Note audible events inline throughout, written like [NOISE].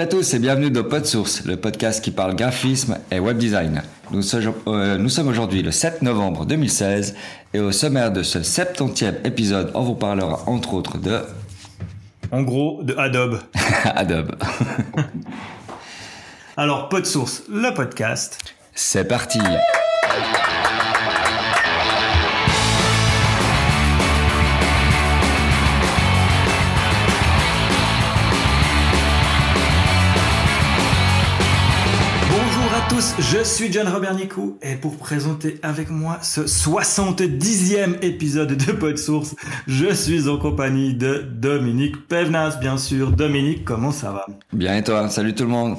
Bonjour à tous et bienvenue dans PodSource, le podcast qui parle graphisme et web design. Nous, sommes, euh, aujourd'hui le 7 novembre 2016 et au sommaire de ce 70e épisode, on vous parlera entre autres de... [LAUGHS] En gros, de Adobe. [LAUGHS] Adobe. Alors, PodSource, le podcast. C'est parti. Tous, je suis John Robert Nicou et pour présenter avec moi ce 70e épisode de PodSource, je suis en compagnie de Dominique Pevnas, bien sûr. Dominique, comment ça va? Bien et toi? Salut tout le monde.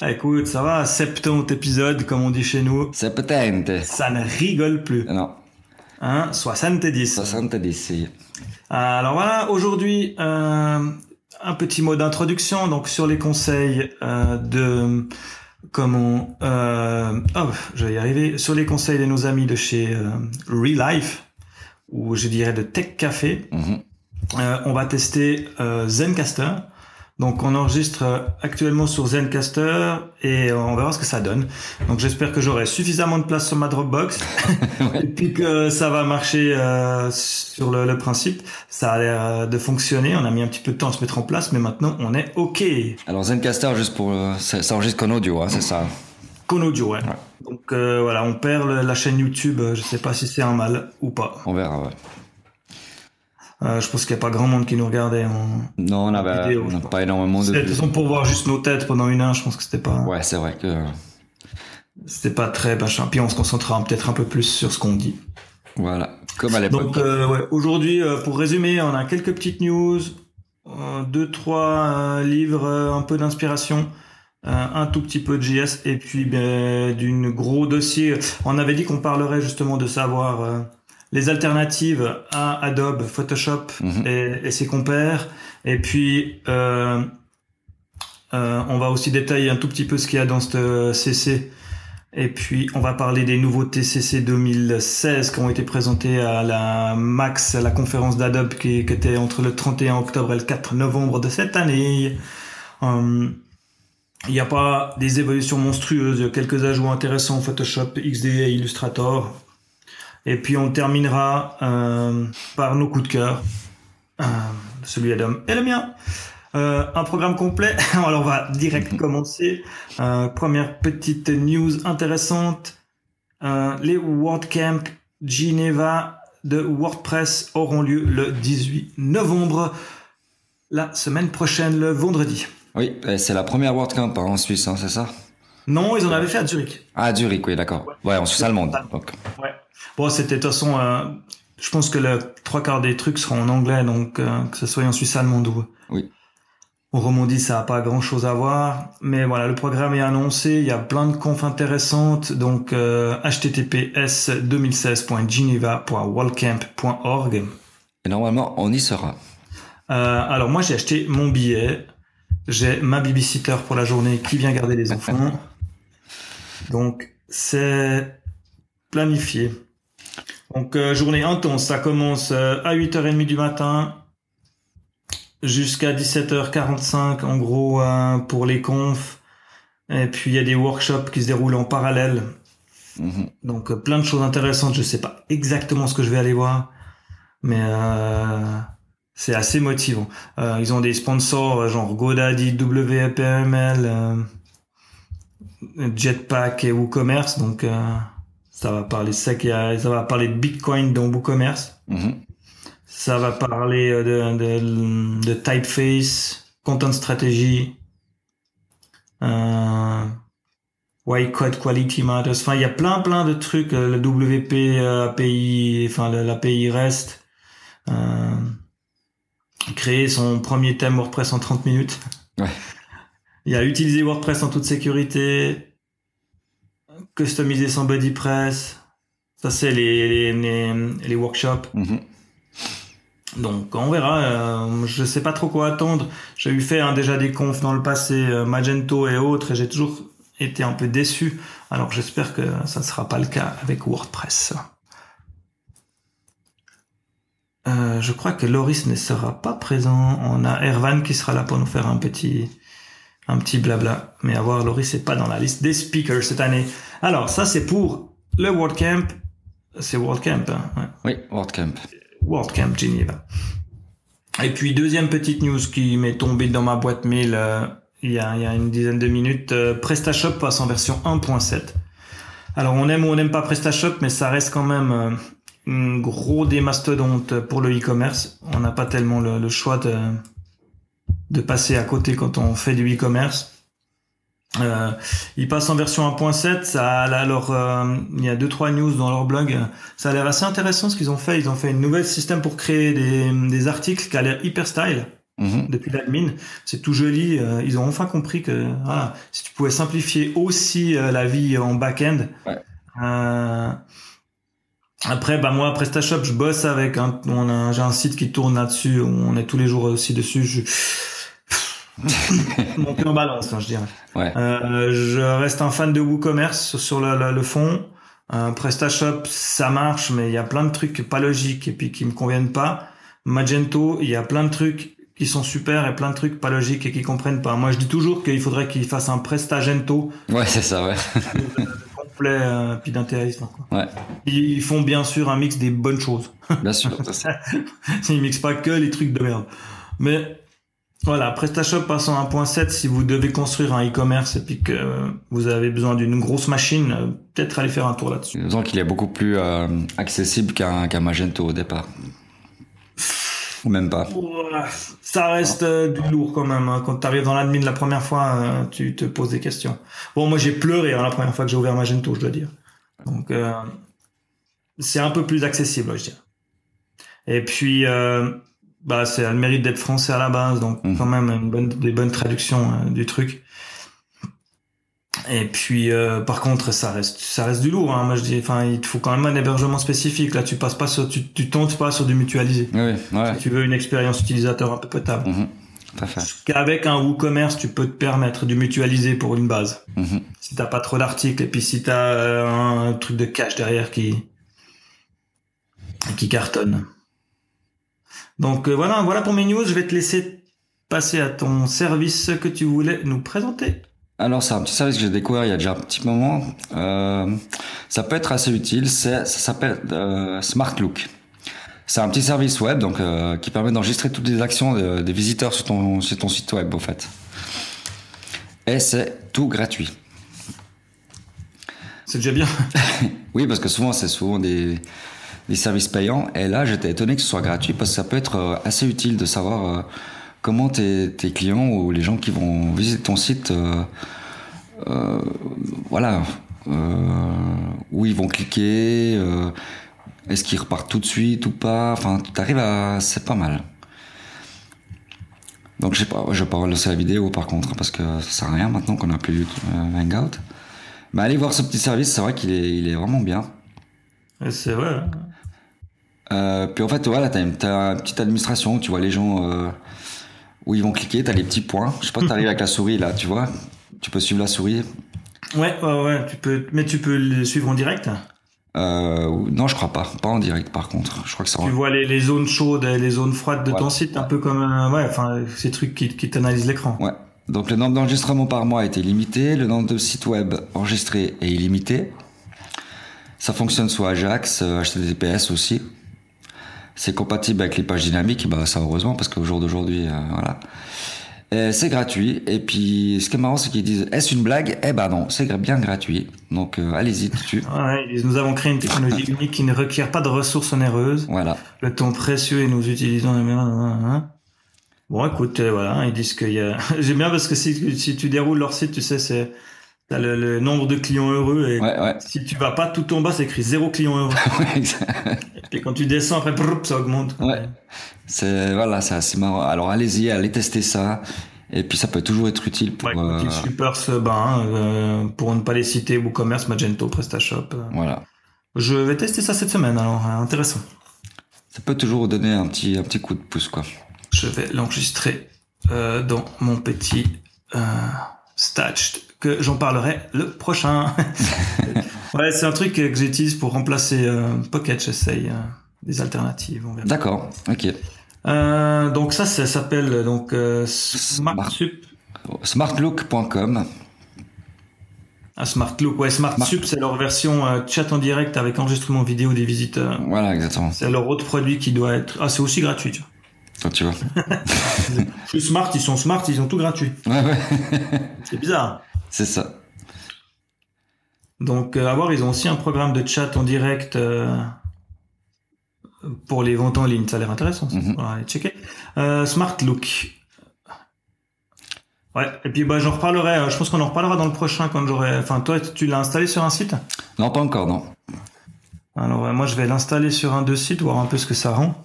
Ah, Écoute, ça va, 70 épisodes comme on dit chez nous. C'est peut-être. Ça ne rigole plus. Non, Hein, 70. 70 ici. Alors voilà, aujourd'hui, euh, un petit mot d'introduction donc sur les conseils euh, de comment euh, oh, je vais y arriver sur les conseils de nos amis de chez euh, Relife ou je dirais de Tech Café. Mhm. Euh, on va tester euh, Zencaster. Donc on enregistre actuellement sur Zencaster et on verra ce que ça donne. Donc j'espère que j'aurai suffisamment de place sur ma Dropbox [LAUGHS] et puis que ça va marcher euh, sur le, le principe. Ça a l'air euh, de fonctionner. On a mis un petit peu de temps à se mettre en place, mais maintenant on est OK. Alors Zencaster, juste pour... euh, ça ça enregistre qu'en audio, hein, c'est ça? Qu'en audio, ouais. Donc euh, voilà, on perd le- la chaîne YouTube. euh, Je sais pas si c'est un mal ou pas. On verra, ouais. Euh, je pense qu'il n'y a pas grand monde qui nous regardait. En... Non, on avait Vidéo, on pas énormément de De toute vues. façon, pour voir juste nos têtes pendant une heure, je pense que c'était pas, Ouais, c'est vrai que... c'était pas très machin. Puis on se concentrera peut-être un peu plus sur ce qu'on dit. Voilà, comme à l'époque. Donc euh, ouais, aujourd'hui, euh, pour résumer, on a quelques petites news, deux trois livres, un peu d'inspiration, euh, un tout petit peu de JS et puis ben, d'une gros dossier. On avait dit qu'on parlerait justement de savoir les alternatives à Adobe Photoshop Mhm. et, et ses compères. Et puis euh, euh, on va aussi détailler un tout petit peu ce qu'il y a dans ce CC. Et puis, on va parler des nouveaux TCC 2016 qui ont été présentés à la MAX, à la conférence d'Adobe qui, qui était entre le 31 octobre et le 4 novembre de cette année. Hum, Il n'y a pas des évolutions monstrueuses, il y a quelques ajouts intéressants Photoshop, XD et Illustrator. Et puis, on terminera euh, par nos coups de cœur. Euh, celui d'Adam et le mien. Euh, un programme complet. [LAUGHS] Alors on va direct [LAUGHS] commencer. Euh, première petite news intéressante. Les WordCamp Geneva de WordPress auront lieu le 18 novembre, la semaine prochaine, le vendredi. Oui, c'est la première WordCamp hein, en Suisse, hein, c'est ça? Non, ils en avaient fait à Zurich. Ah, Zurich, oui, d'accord. Ouais, en Suisse allemande. Donc. Ouais. Bon, c'était de toute façon, euh, je pense que le trois quarts des trucs seront en anglais, donc euh, que ce soit en Suisse allemande ou Oui. au Romandie, ça a pas grand chose à voir. Mais voilà, le programme est annoncé, il y a plein de confs intéressantes, donc euh, https 2016.geneva.wallcamp.org. Et normalement, on y sera. Euh, alors moi, j'ai acheté mon billet. J'ai ma babysitter pour la journée qui vient garder les enfants. [LAUGHS] Donc c'est planifié. Donc euh, journée intense, ça commence euh, à 8h30 du matin jusqu'à 17h45 en gros euh, pour les confs. Et puis il y a des workshops qui se déroulent en parallèle. Mhm. Donc euh, plein de choses intéressantes. Je sais pas exactement ce que je vais aller voir, mais euh, c'est assez motivant. Euh, ils ont des sponsors genre GoDaddy, WPML, euh, Jetpack et WooCommerce. Donc euh, ça va parler ça, qu'il y a- ça va parler de Bitcoin dans WooCommerce. Mhm. Ça va parler euh, de, de, de typeface, content strategy, euh, why code quality matters. Enfin, il y a plein plein de trucs. euh, Le WP euh, API, enfin l'API REST. Euh, créer son premier thème WordPress en 30 minutes. Ouais. [LAUGHS] Il y a utiliser WordPress en toute sécurité, customiser son body press. Ça c'est les, les, les workshops. Mhm. Donc on verra. Euh, je sais pas trop quoi attendre. J'ai eu fait hein, déjà des confs dans le passé, euh, Magento et autres, et j'ai toujours été un peu déçu. Alors j'espère que ça ne sera pas le cas avec WordPress. Euh, je crois que Loris ne sera pas présent. On a Ervan qui sera là pour nous faire un petit, un petit blabla. Mais à voir, Laurie, c'est pas dans la liste des speakers cette année. Alors, ça, c'est pour le World Camp. C'est World Camp, hein, Oui, World Camp. World Camp Geneva. Et puis, deuxième petite news qui m'est tombée dans ma boîte mail euh, il, y a, il, y a, une dizaine de minutes. Euh, PrestaShop passe en version 1.7. Alors, on aime ou on n'aime pas PrestaShop, mais ça reste quand même euh, un gros des mastodontes pour le e-commerce. On n'a pas tellement le, le choix de, de passer à côté quand on fait du e-commerce. Euh, ils passent en version 1.7. Ça, alors, euh, il y a deux trois news dans leur blog. Ça a l'air assez intéressant ce qu'ils ont fait. Ils ont fait une nouvelle système pour créer des, des articles qui a l'air hyper style. Mhm. Depuis l'admin, c'est tout joli. Euh, ils ont enfin compris que voilà, si tu pouvais simplifier aussi euh, la vie en back-end. Ouais. Euh, après, bah moi, PrestaShop, je bosse avec. Un, on a, j'ai un site qui tourne là-dessus. On est tous les jours aussi dessus. Je, [LAUGHS] monter en balance, hein, je dirais. Ouais. Euh, je reste un fan de WooCommerce sur le, le, le fond. Euh, PrestaShop, ça marche, mais il y a plein de trucs pas logiques et puis qui me conviennent pas. Magento, il y a plein de trucs qui sont super et plein de trucs pas logiques et qui comprennent pas. Moi, je dis toujours qu'il faudrait qu'ils fassent un Prestagento Ouais, c'est ça, ouais. [LAUGHS] complet euh, puis d'intéressant. Ouais, Ils font bien sûr un mix des bonnes choses. bien sûr. [LAUGHS] Ils mixent pas que les trucs de merde. Mais voilà, PrestaShop passe en 1.7 si vous devez construire un e-commerce et puis que vous avez besoin d'une grosse machine, euh, peut-être aller faire un tour là-dessus. Disons qu'il est beaucoup plus euh, accessible qu'un Magento au départ. Ou même pas. Ça reste euh, du lourd quand même. hein. Quand tu arrives dans l'admin la première fois, euh, tu te poses des questions. Bon, moi j'ai pleuré hein, la première fois que j'ai ouvert Magento, je dois dire. Donc c'est un peu plus accessible, je dirais. Et puis, bah, c'est le mérite d'être français à la base, donc Mhm. quand même une bonne, des bonnes traductions euh, du truc. Et puis, euh, par contre, ça reste, ça reste du lourd. Hein. Moi, je dis, enfin, il te faut quand même un hébergement spécifique. Là, tu passes pas sur, tu, tu tentes pas sur du mutualisé. Oui, oui, ouais. Si tu veux une expérience utilisateur un peu potable. Fait. Qu'avec un WooCommerce, tu peux te permettre du mutualiser pour une base. Mhm. Si t'as pas trop d'articles et puis si t'as euh, un truc de cache derrière qui qui cartonne. Donc euh, voilà, voilà pour mes news. Je vais te laisser passer à ton service que tu voulais nous présenter. Alors, c'est un petit service que j'ai découvert il y a déjà un petit moment. Euh, ça peut être assez utile. C'est, ça s'appelle euh, Smart Look. C'est un petit service web donc qui permet d'enregistrer toutes les actions de- des visiteurs sur ton, sur ton site web, au fait. Et c'est tout gratuit. C'est déjà bien. [LAUGHS] Oui, parce que souvent, c'est souvent des, des services payants. Et là, j'étais étonné que ce soit gratuit parce que ça peut être euh, assez utile de savoir euh, comment tes, clients ou les gens qui vont visiter ton site, euh, voilà, où ils vont cliquer, est-ce qu'ils repartent tout de suite ou pas? Enfin, tu arrives à. C'est pas mal. Donc, je pas, je vais pas lancer la vidéo par contre, parce que ça sert à rien maintenant qu'on a plus Hangout. Mais allez voir ce petit service, c'est vrai qu'il est, il est vraiment bien. C'est vrai. Euh, puis en fait, voilà, t'as une, t'as une petite administration, tu vois les gens euh, où ils vont cliquer, t'as les petits points. Je sais pas t'arrives avec la souris là, tu vois. Tu peux suivre la souris. Ouais, ouais, ouais. Tu peux, mais tu peux le suivre en direct? Euh, non, je crois pas. Pas en direct par contre. Je crois que ça. Tu vois les, les zones chaudes et les zones froides de ton site, un peu comme, ouais, enfin, ces trucs qui, qui t'analysent l'écran. Ouais. Donc le nombre d'enregistrements par mois est limité, le nombre de sites web enregistrés est illimité. Ça fonctionne sous Ajax, euh, HTTPS aussi. C'est compatible avec les pages dynamiques, bah ça heureusement parce qu'au jour d'aujourd'hui, euh, voilà. C'est gratuit. Et puis ce qui est marrant, c'est qu'ils disent est-ce une blague? Eh ben non, c'est bien gratuit. Donc euh, allez-y dessus. Ouais, nous avons créé une technologie [LAUGHS] unique qui ne requiert pas de ressources onéreuses. Voilà. Le temps précieux et nous utilisons les meilleurs. Bon, écoute, euh, voilà, ils disent qu'il y a. [LAUGHS] J'aime bien parce que si, si tu déroules leur site, tu sais, c'est t'as le, le nombre de clients heureux et Ouais, ouais. si tu vas pas tout en bas, c'est écrit zéro client heureux. [LAUGHS] et quand tu descends après, brrr, ça augmente. Ouais. C'est voilà, c'est assez marrant. Alors allez-y, allez tester ça. Et puis ça peut toujours être utile pour. Ouais, euh, super bain, euh, pour ne pas les citer, WooCommerce, Magento, PrestaShop. euh. voilà. Je vais tester ça cette semaine, alors euh, intéressant. Ça peut toujours donner un petit, un petit coup de pouce, quoi. Je vais l'enregistrer euh, dans mon petit euh, que j'en parlerai le prochain. [LAUGHS] ouais, c'est un truc que j'utilise pour remplacer euh, Pocket, j'essaye euh, des alternatives. D'accord, ok. Euh, donc ça, ça s'appelle donc euh, Smart Smart. Sup. Smartlook.com. Ah, Smartlook, ouais, SmartSup, c'est leur version chat en direct avec enregistrement vidéo des visiteurs. Voilà, exactement. C'est leur autre produit qui doit être. Ah, c'est aussi gratuit, tu vois. Toi, tu vois. [LAUGHS] Je suis smart, ils sont smart, ils ont tout gratuit. Ouais, ouais. C'est bizarre. C'est ça. Donc, euh, à voir, ils ont aussi un programme de chat en direct euh, pour les ventes en ligne. Ça a l'air intéressant. Ça. Mhm. Checker. Euh, Smart Look. Ouais, et puis bah, j'en reparlerai. Je pense qu'on en reparlera dans le prochain quand j'aurai. Enfin, toi, tu l'as installé sur un site? Non, pas encore, non. Alors, moi, je vais l'installer sur un de sites, voir un peu ce que ça rend.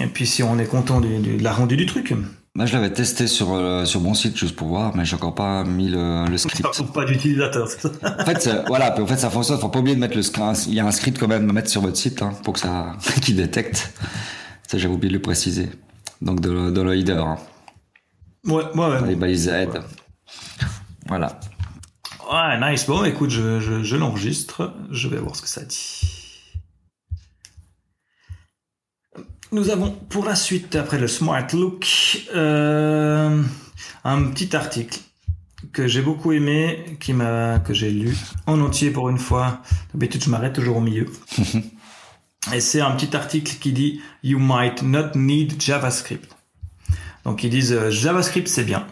Et puis, si on est content du- du- de la rendue du truc. Moi, je l'avais testé sur, euh, sur mon site juste pour voir, mais j'ai encore pas mis le, le Ça [LAUGHS] script. trouve pas d'utilisateur, c'est ça En fait, voilà, puis en fait, ça fonctionne. Faut pas oublier de mettre le script. Il y a un script quand même à mettre sur votre site hein, pour que ça, [LAUGHS] qui détecte. Ça, j'avais oublié de le préciser. Donc, de, le- de le header, hein, Ouais, ouais, ouais. les balises aide. Voilà. Ouais, nice. Bon, écoute, je, je, je l'enregistre. Je vais voir ce que ça dit. Nous avons pour la suite, après le Smart Look, euh, un petit article que j'ai beaucoup aimé, qui m'a, que j'ai lu en entier pour une fois. D'habitude, je m'arrête toujours au milieu. [LAUGHS] Et c'est un petit article qui dit You might not need JavaScript. Donc ils disent euh, JavaScript c'est bien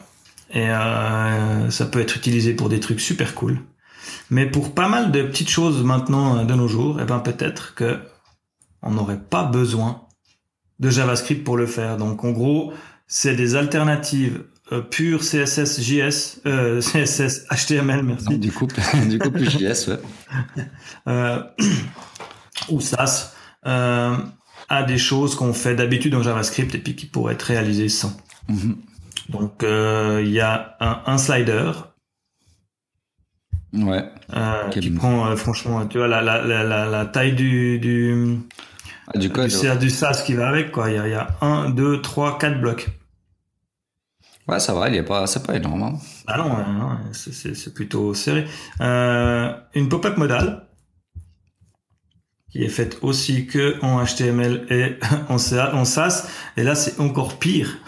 et euh, ça peut être utilisé pour des trucs super cool. Mais pour pas mal de petites choses maintenant de nos jours, eh ben peut-être que on n'aurait pas besoin de JavaScript pour le faire. Donc en gros, c'est des alternatives euh, pures CSS, JS, euh, [LAUGHS] CSS, HTML, merci. Du coup, [LAUGHS] du coup, plus JS, ouais. [LAUGHS] euh, [CLEARS THROAT] ou SAS euh, à des choses qu'on fait d'habitude en JavaScript et puis qui pourraient être réalisées sans. Mhm. Donc euh, il y a un, un slider Ouais. qui prend franchement tu vois la, la, la, la, la taille du du, Ah, du code. du, SAS qui va avec quoi. Il y a, il y a un, deux, trois, quatre blocs. Ouais, ça va, il est pas, c'est pas énorme. hein. Ah non, ouais, non, c'est- plutôt serré. Euh, une pop-up modale qui est faite aussi que en HTML et [LAUGHS] en SAS. Et là, c'est encore pire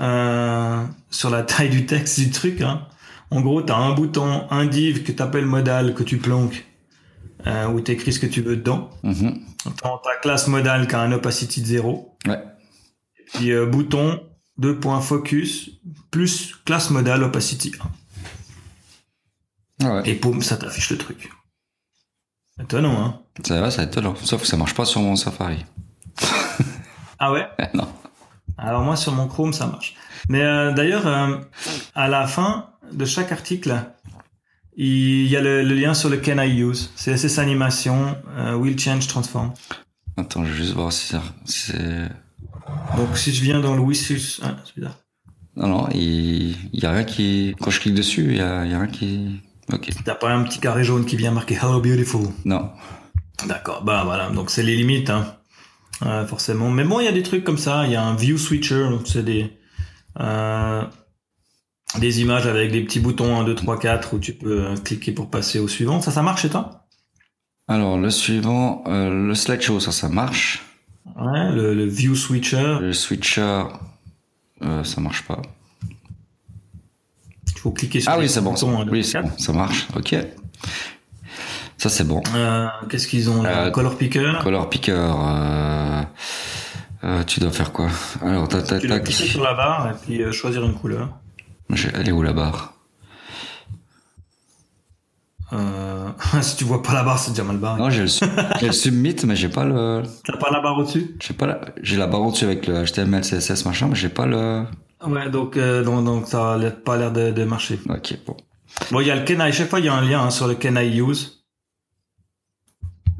Euh, sur la taille du texte du truc. Hein. En gros, tu as un bouton, un div que tu appelles modal, que tu planques, euh, où tu écris ce que tu veux dedans. Mhm. Dans ta classe modale qui a un opacity de 0. Ouais. Puis euh, bouton, deux points focus, plus classe modale opacity 1. Ah ouais. Et boum, ça t'affiche le truc. Étonnant, hein Ça va, c'est étonnant. Sauf que ça marche pas sur mon Safari. [LAUGHS] Ah ouais? [LAUGHS] Non. Alors moi, sur mon Chrome, ça marche. Mais euh, d'ailleurs, euh, à la fin de chaque article, il y a le, le lien sur le Can I Use. CSS Animation, euh, Will Change Transform. Attends, je vais juste voir si c'est. Donc si je viens dans le Wissus... Ah, c'est bizarre. Non, non, il, il y a rien qui. Quand je clique dessus, il y a, a rien qui. Ok. T'as pas un petit carré jaune qui vient marquer Hello Beautiful? Non. D'accord, bah voilà, donc c'est les limites, hein. Euh, forcément. Mais bon, il y a des trucs comme ça. Il y a un view switcher, donc c'est des euh, des images avec des petits boutons 1, 2, 3, 4 où tu peux euh, cliquer pour passer au suivant. Ça, ça marche chez toi? Alors, le suivant, euh, le slideshow, ça, ça marche. Ouais, le, le view switcher. Le switcher, euh, ça marche pas. Il faut cliquer sur Ah oui, c'est bon. ça- 1, 2, Oui, 3, c'est 4. bon, ça marche. Ok. Ça, c'est bon. Euh, Qu'est-ce qu'ils ont là? Color picker? Color picker, tu dois faire quoi? Alors, tac, tac, Tu dois cliquer sur la barre et puis choisir une couleur. Elle est où la barre? Euh, [LAUGHS] si tu vois pas la barre, c'est déjà mal barré. Non, j'ai le, sub- [LAUGHS] j'ai le submit, mais j'ai pas le. T'as pas la barre au-dessus? J'ai pas la, j'ai la barre au-dessus avec le HTML, CSS, machin, mais j'ai pas le. Ouais, donc, euh, donc, donc ça a pas l'air de, de marcher. Ok, bon. Bon, il y a le Can I, chaque fois il y a un lien hein, sur le Can I Use.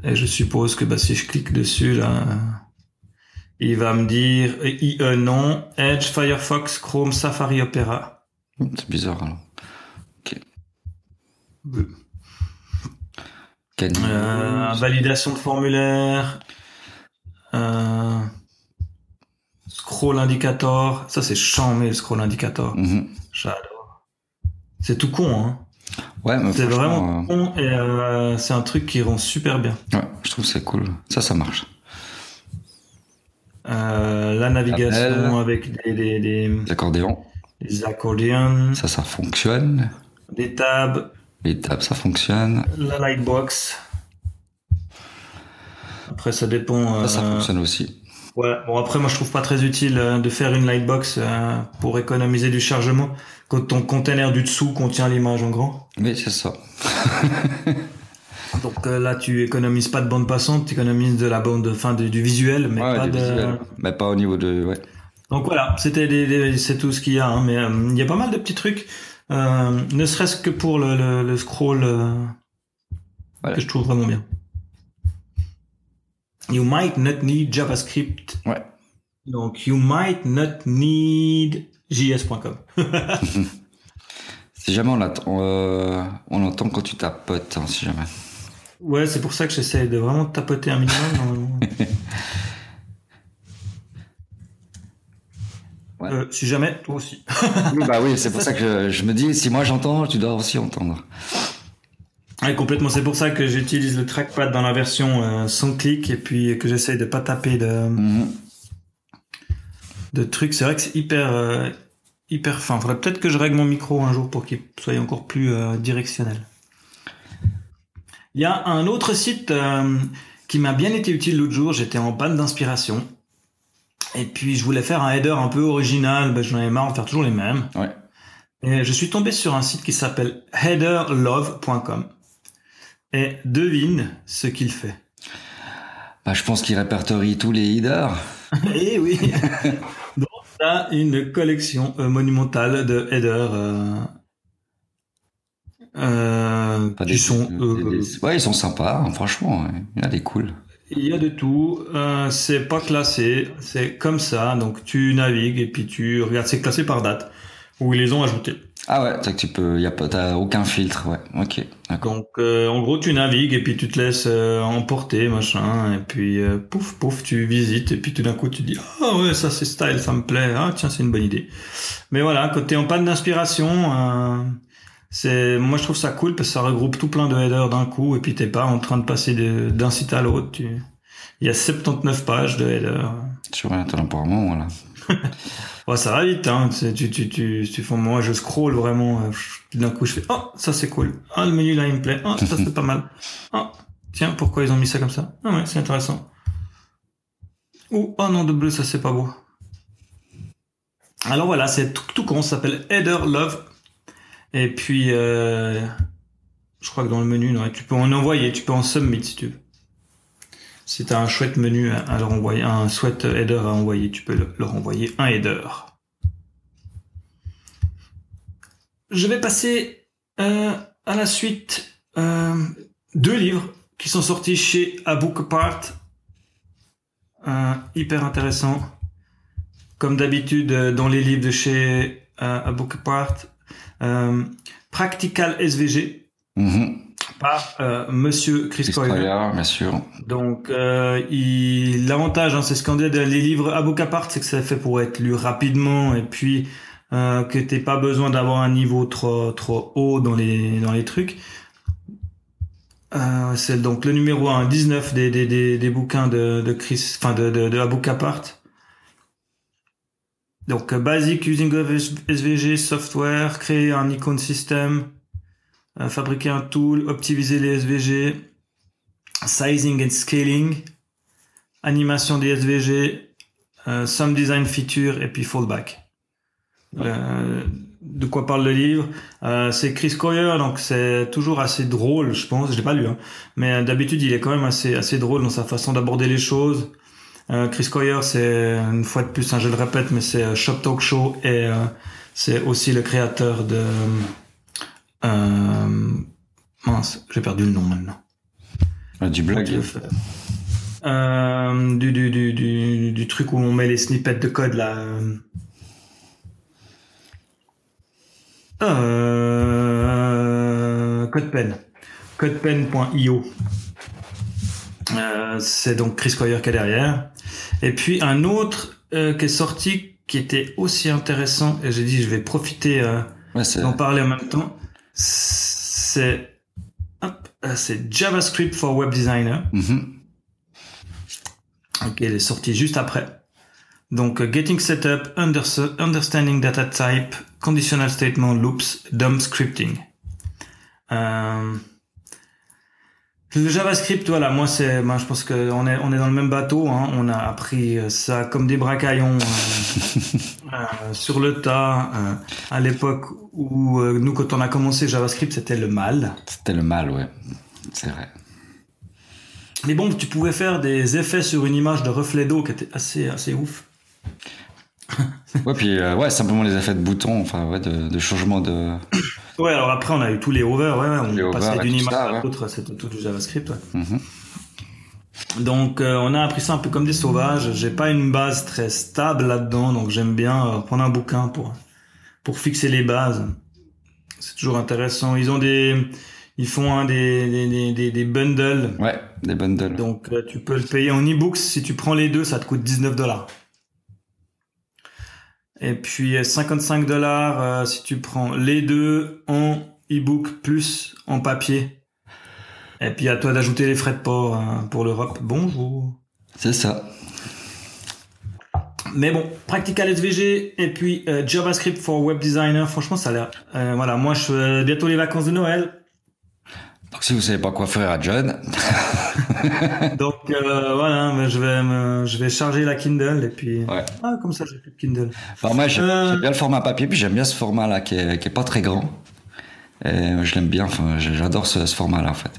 Et je suppose que bah, si je clique dessus, là, euh, il va me dire euh, IE non, Edge, Firefox, Chrome, Safari, Opera. C'est bizarre alors. Euh, Can Euh, validation de formulaire. Euh, scroll indicator. Ça, c'est chambé le scroll indicator. Mhm. J'adore. C'est tout con, hein. Ouais, mais C'est vraiment con et euh, c'est un truc qui rend super bien. ouais, je trouve que c'est cool. Ça, ça marche. La navigation Appel. avec des, des, des- L'accordéon. Les accordions, Ça, ça fonctionne. les tabs, Les tables, ça fonctionne. la lightbox. Après, ça dépend. Ça, ça euh, fonctionne aussi. Ouais, bon après moi je trouve pas très utile euh, de faire une lightbox euh, pour économiser du chargement quand ton container du dessous contient l'image en grand. Oui, c'est ça. [LAUGHS] Donc euh, là tu économises pas de bande passante, tu économises de la bande, enfin de- du visuel, mais Ouais, pas de. Mais pas au niveau de. Ouais. Donc voilà, c'était c'est tout ce qu'il y a, hein, mais euh, il y a pas mal de petits trucs, euh, ne serait-ce que pour le, le, le scroll euh, Voilà. que je trouve vraiment bien. You might not need JavaScript. Ouais. Donc you might not need js.com. Si [LAUGHS] jamais on, on entend quand tu tapotes, hein, si jamais. Ouais, c'est pour ça que j'essaie de vraiment tapoter un minimum. [LAUGHS] Ouais. Euh, si jamais, toi aussi. Oui, bah oui, [LAUGHS] c'est pour ça que je, je me dis, si moi j'entends, tu dois aussi entendre. Ouais, complètement. C'est pour ça que j'utilise le trackpad dans la version euh, sans clic et puis que j'essaie de pas taper de, Mhm. de trucs. C'est vrai que c'est hyper, euh, hyper fin. Faudrait peut-être que je règle mon micro un jour pour qu'il soit encore plus euh, directionnel. Il y a un autre site qui m'a bien été utile l'autre jour. J'étais en panne d'inspiration. Et puis je voulais faire un header un peu original. Ben, J'en avais marre de faire toujours les mêmes. Ouais. Et je suis tombé sur un site qui s'appelle headerlove.com. Et devine ce qu'il fait. Bah, je pense qu'il répertorie tous les headers. [LAUGHS] Eh oui [LAUGHS] Donc, t'as une collection euh, monumentale de headers euh, euh, Pas qui des- sont... des- euh, des- Ouais, ils sont sympas, hein, franchement. ouais. Il y en a des cool. Il y a de tout. euh, c'est pas classé. C'est comme ça. Donc, tu navigues et puis tu regardes. C'est classé par date où ils les ont ajoutés. Ah ouais, c'est que tu peux, y a pas, t'as aucun filtre, ouais. Ok, d'accord. Donc, euh, en gros, tu navigues et puis tu te laisses euh, emporter, machin, et puis euh, pouf, pouf, tu visites, et puis tout d'un coup, tu dis, ah ouais, ça c'est style, ça me plaît, ah tiens, c'est une bonne idée. Mais voilà, quand t'es en panne d'inspiration, euh, c'est, moi je trouve ça cool parce que ça regroupe tout plein de headers d'un coup, et puis t'es pas en train de passer d'un site à l'autre. Tu... Il y a 79 pages de headers. Tu rien, t'en as pour un moment, là. Ouais, ça va vite, hein. Tu, tu, tu, tu fais, moi, je scroll vraiment. euh, D'un coup, je fais, oh, ça c'est cool. Ah, le menu là, il me plaît. Ah, ça c'est pas mal. [LAUGHS] Ah, tiens, pourquoi ils ont mis ça comme ça? Ah ouais, c'est intéressant. Ou, oh non, de bleu, ça c'est pas beau. Alors voilà, c'est tout, tout con, ça s'appelle Header Love. Et puis, euh, je crois que dans le menu, tu peux en envoyer, tu peux en submit si tu veux. Si t'as un chouette menu à leur envoyer, un chouette header à envoyer, tu peux le- leur envoyer un header. Je vais passer euh, à la suite euh, deux livres qui sont sortis chez A Book hyper intéressant. Comme d'habitude dans les livres de chez A Book. Euh, Practical SVG Mhm. par euh, Monsieur Chris Chris bien sûr. Donc, euh, l'avantage, hein, c'est ce qu'on dit les livres à book apart, c'est que c'est fait pour être lu rapidement et puis euh, que t'aies pas besoin d'avoir un niveau trop trop haut dans les dans les trucs. Euh, c'est donc le numéro 1, 19 des, des, des, des bouquins de, de Chris, enfin de, de, de. Donc, euh, Basic Using of SVG Software, créer un icon system, euh, fabriquer un tool, optimiser les SVG, sizing and scaling, animation des SVG, euh, some design feature et puis fallback. Euh, de quoi parle le livre? Euh, C'est Chris Coyer, donc c'est toujours assez drôle, je pense. Je l'ai pas lu, hein. mais d'habitude il est quand même assez assez drôle dans sa façon d'aborder les choses. Euh, Chris Coyer, c'est une fois de plus, hein, je le répète, mais c'est euh, Shop Talk Show et euh, c'est aussi le créateur de euh, mince, j'ai perdu le nom maintenant. Euh, Du blog. Du, du, du, du, du truc où on met les snippets de code là. Euh, CodePen. CodePen.io. Euh, c'est donc Chris Coyer qui est derrière. Et puis un autre euh, qui est sorti qui était aussi intéressant et j'ai dit je vais profiter euh, Ouais, d'en parler en même temps. C'est euh, c'est JavaScript for Web Designer. Mhm. Ok, elle est sortie juste après. Donc, uh, getting setup, under, understanding data type, conditional statement loops, dump scripting. Euh, le JavaScript, voilà, moi c'est, je pense que on est on est dans le même bateau. Hein. On a appris ça comme des bracaillons euh, [LAUGHS] euh, sur le tas. Euh, à l'époque où euh, nous, quand on a commencé JavaScript, c'était le mal. C'était le mal, ouais, c'est vrai. Mais bon, tu pouvais faire des effets sur une image de reflet d'eau qui était assez assez ouf. [LAUGHS] ouais, puis euh, ouais, simplement les effets de boutons, enfin ouais, de, de changement de. [COUGHS] Ouais, alors après on a eu tous les hover, ouais, ouais Les on hover passait d'une image ça, à ouais. l'autre, c'était tout du JavaScript. Ouais. Mhm. Donc euh, on a appris ça un peu comme des sauvages. J'ai pas une base très stable là-dedans, donc j'aime bien euh, prendre un bouquin pour pour fixer les bases. C'est toujours intéressant. Ils ont des ils font un des des, des, des, bundles. Ouais, des bundles. Donc tu peux le payer en e-books. Si tu prends les deux, ça te coûte 19 dollars. Et puis euh, 55 dollars euh, si tu prends les deux en e-book plus en papier. Et puis à toi d'ajouter les frais de port hein, pour l'Europe. Bonjour. C'est ça. Mais bon, Practical SVG et puis euh, JavaScript for Web Designer, franchement, ça a l'air. euh, voilà, moi, je euh, bientôt les vacances de Noël, Donc si vous savez pas quoi faire à John, [LAUGHS] donc euh, voilà, mais je vais me, je vais charger la Kindle et puis. Ouais. Ah, comme ça, j'ai plus de Kindle. enfin, moi j'aime Euh. bien le format papier, puis j'aime bien ce format là qui est, qui est pas très grand. Et je l'aime bien, enfin j'adore ce, ce format là en fait.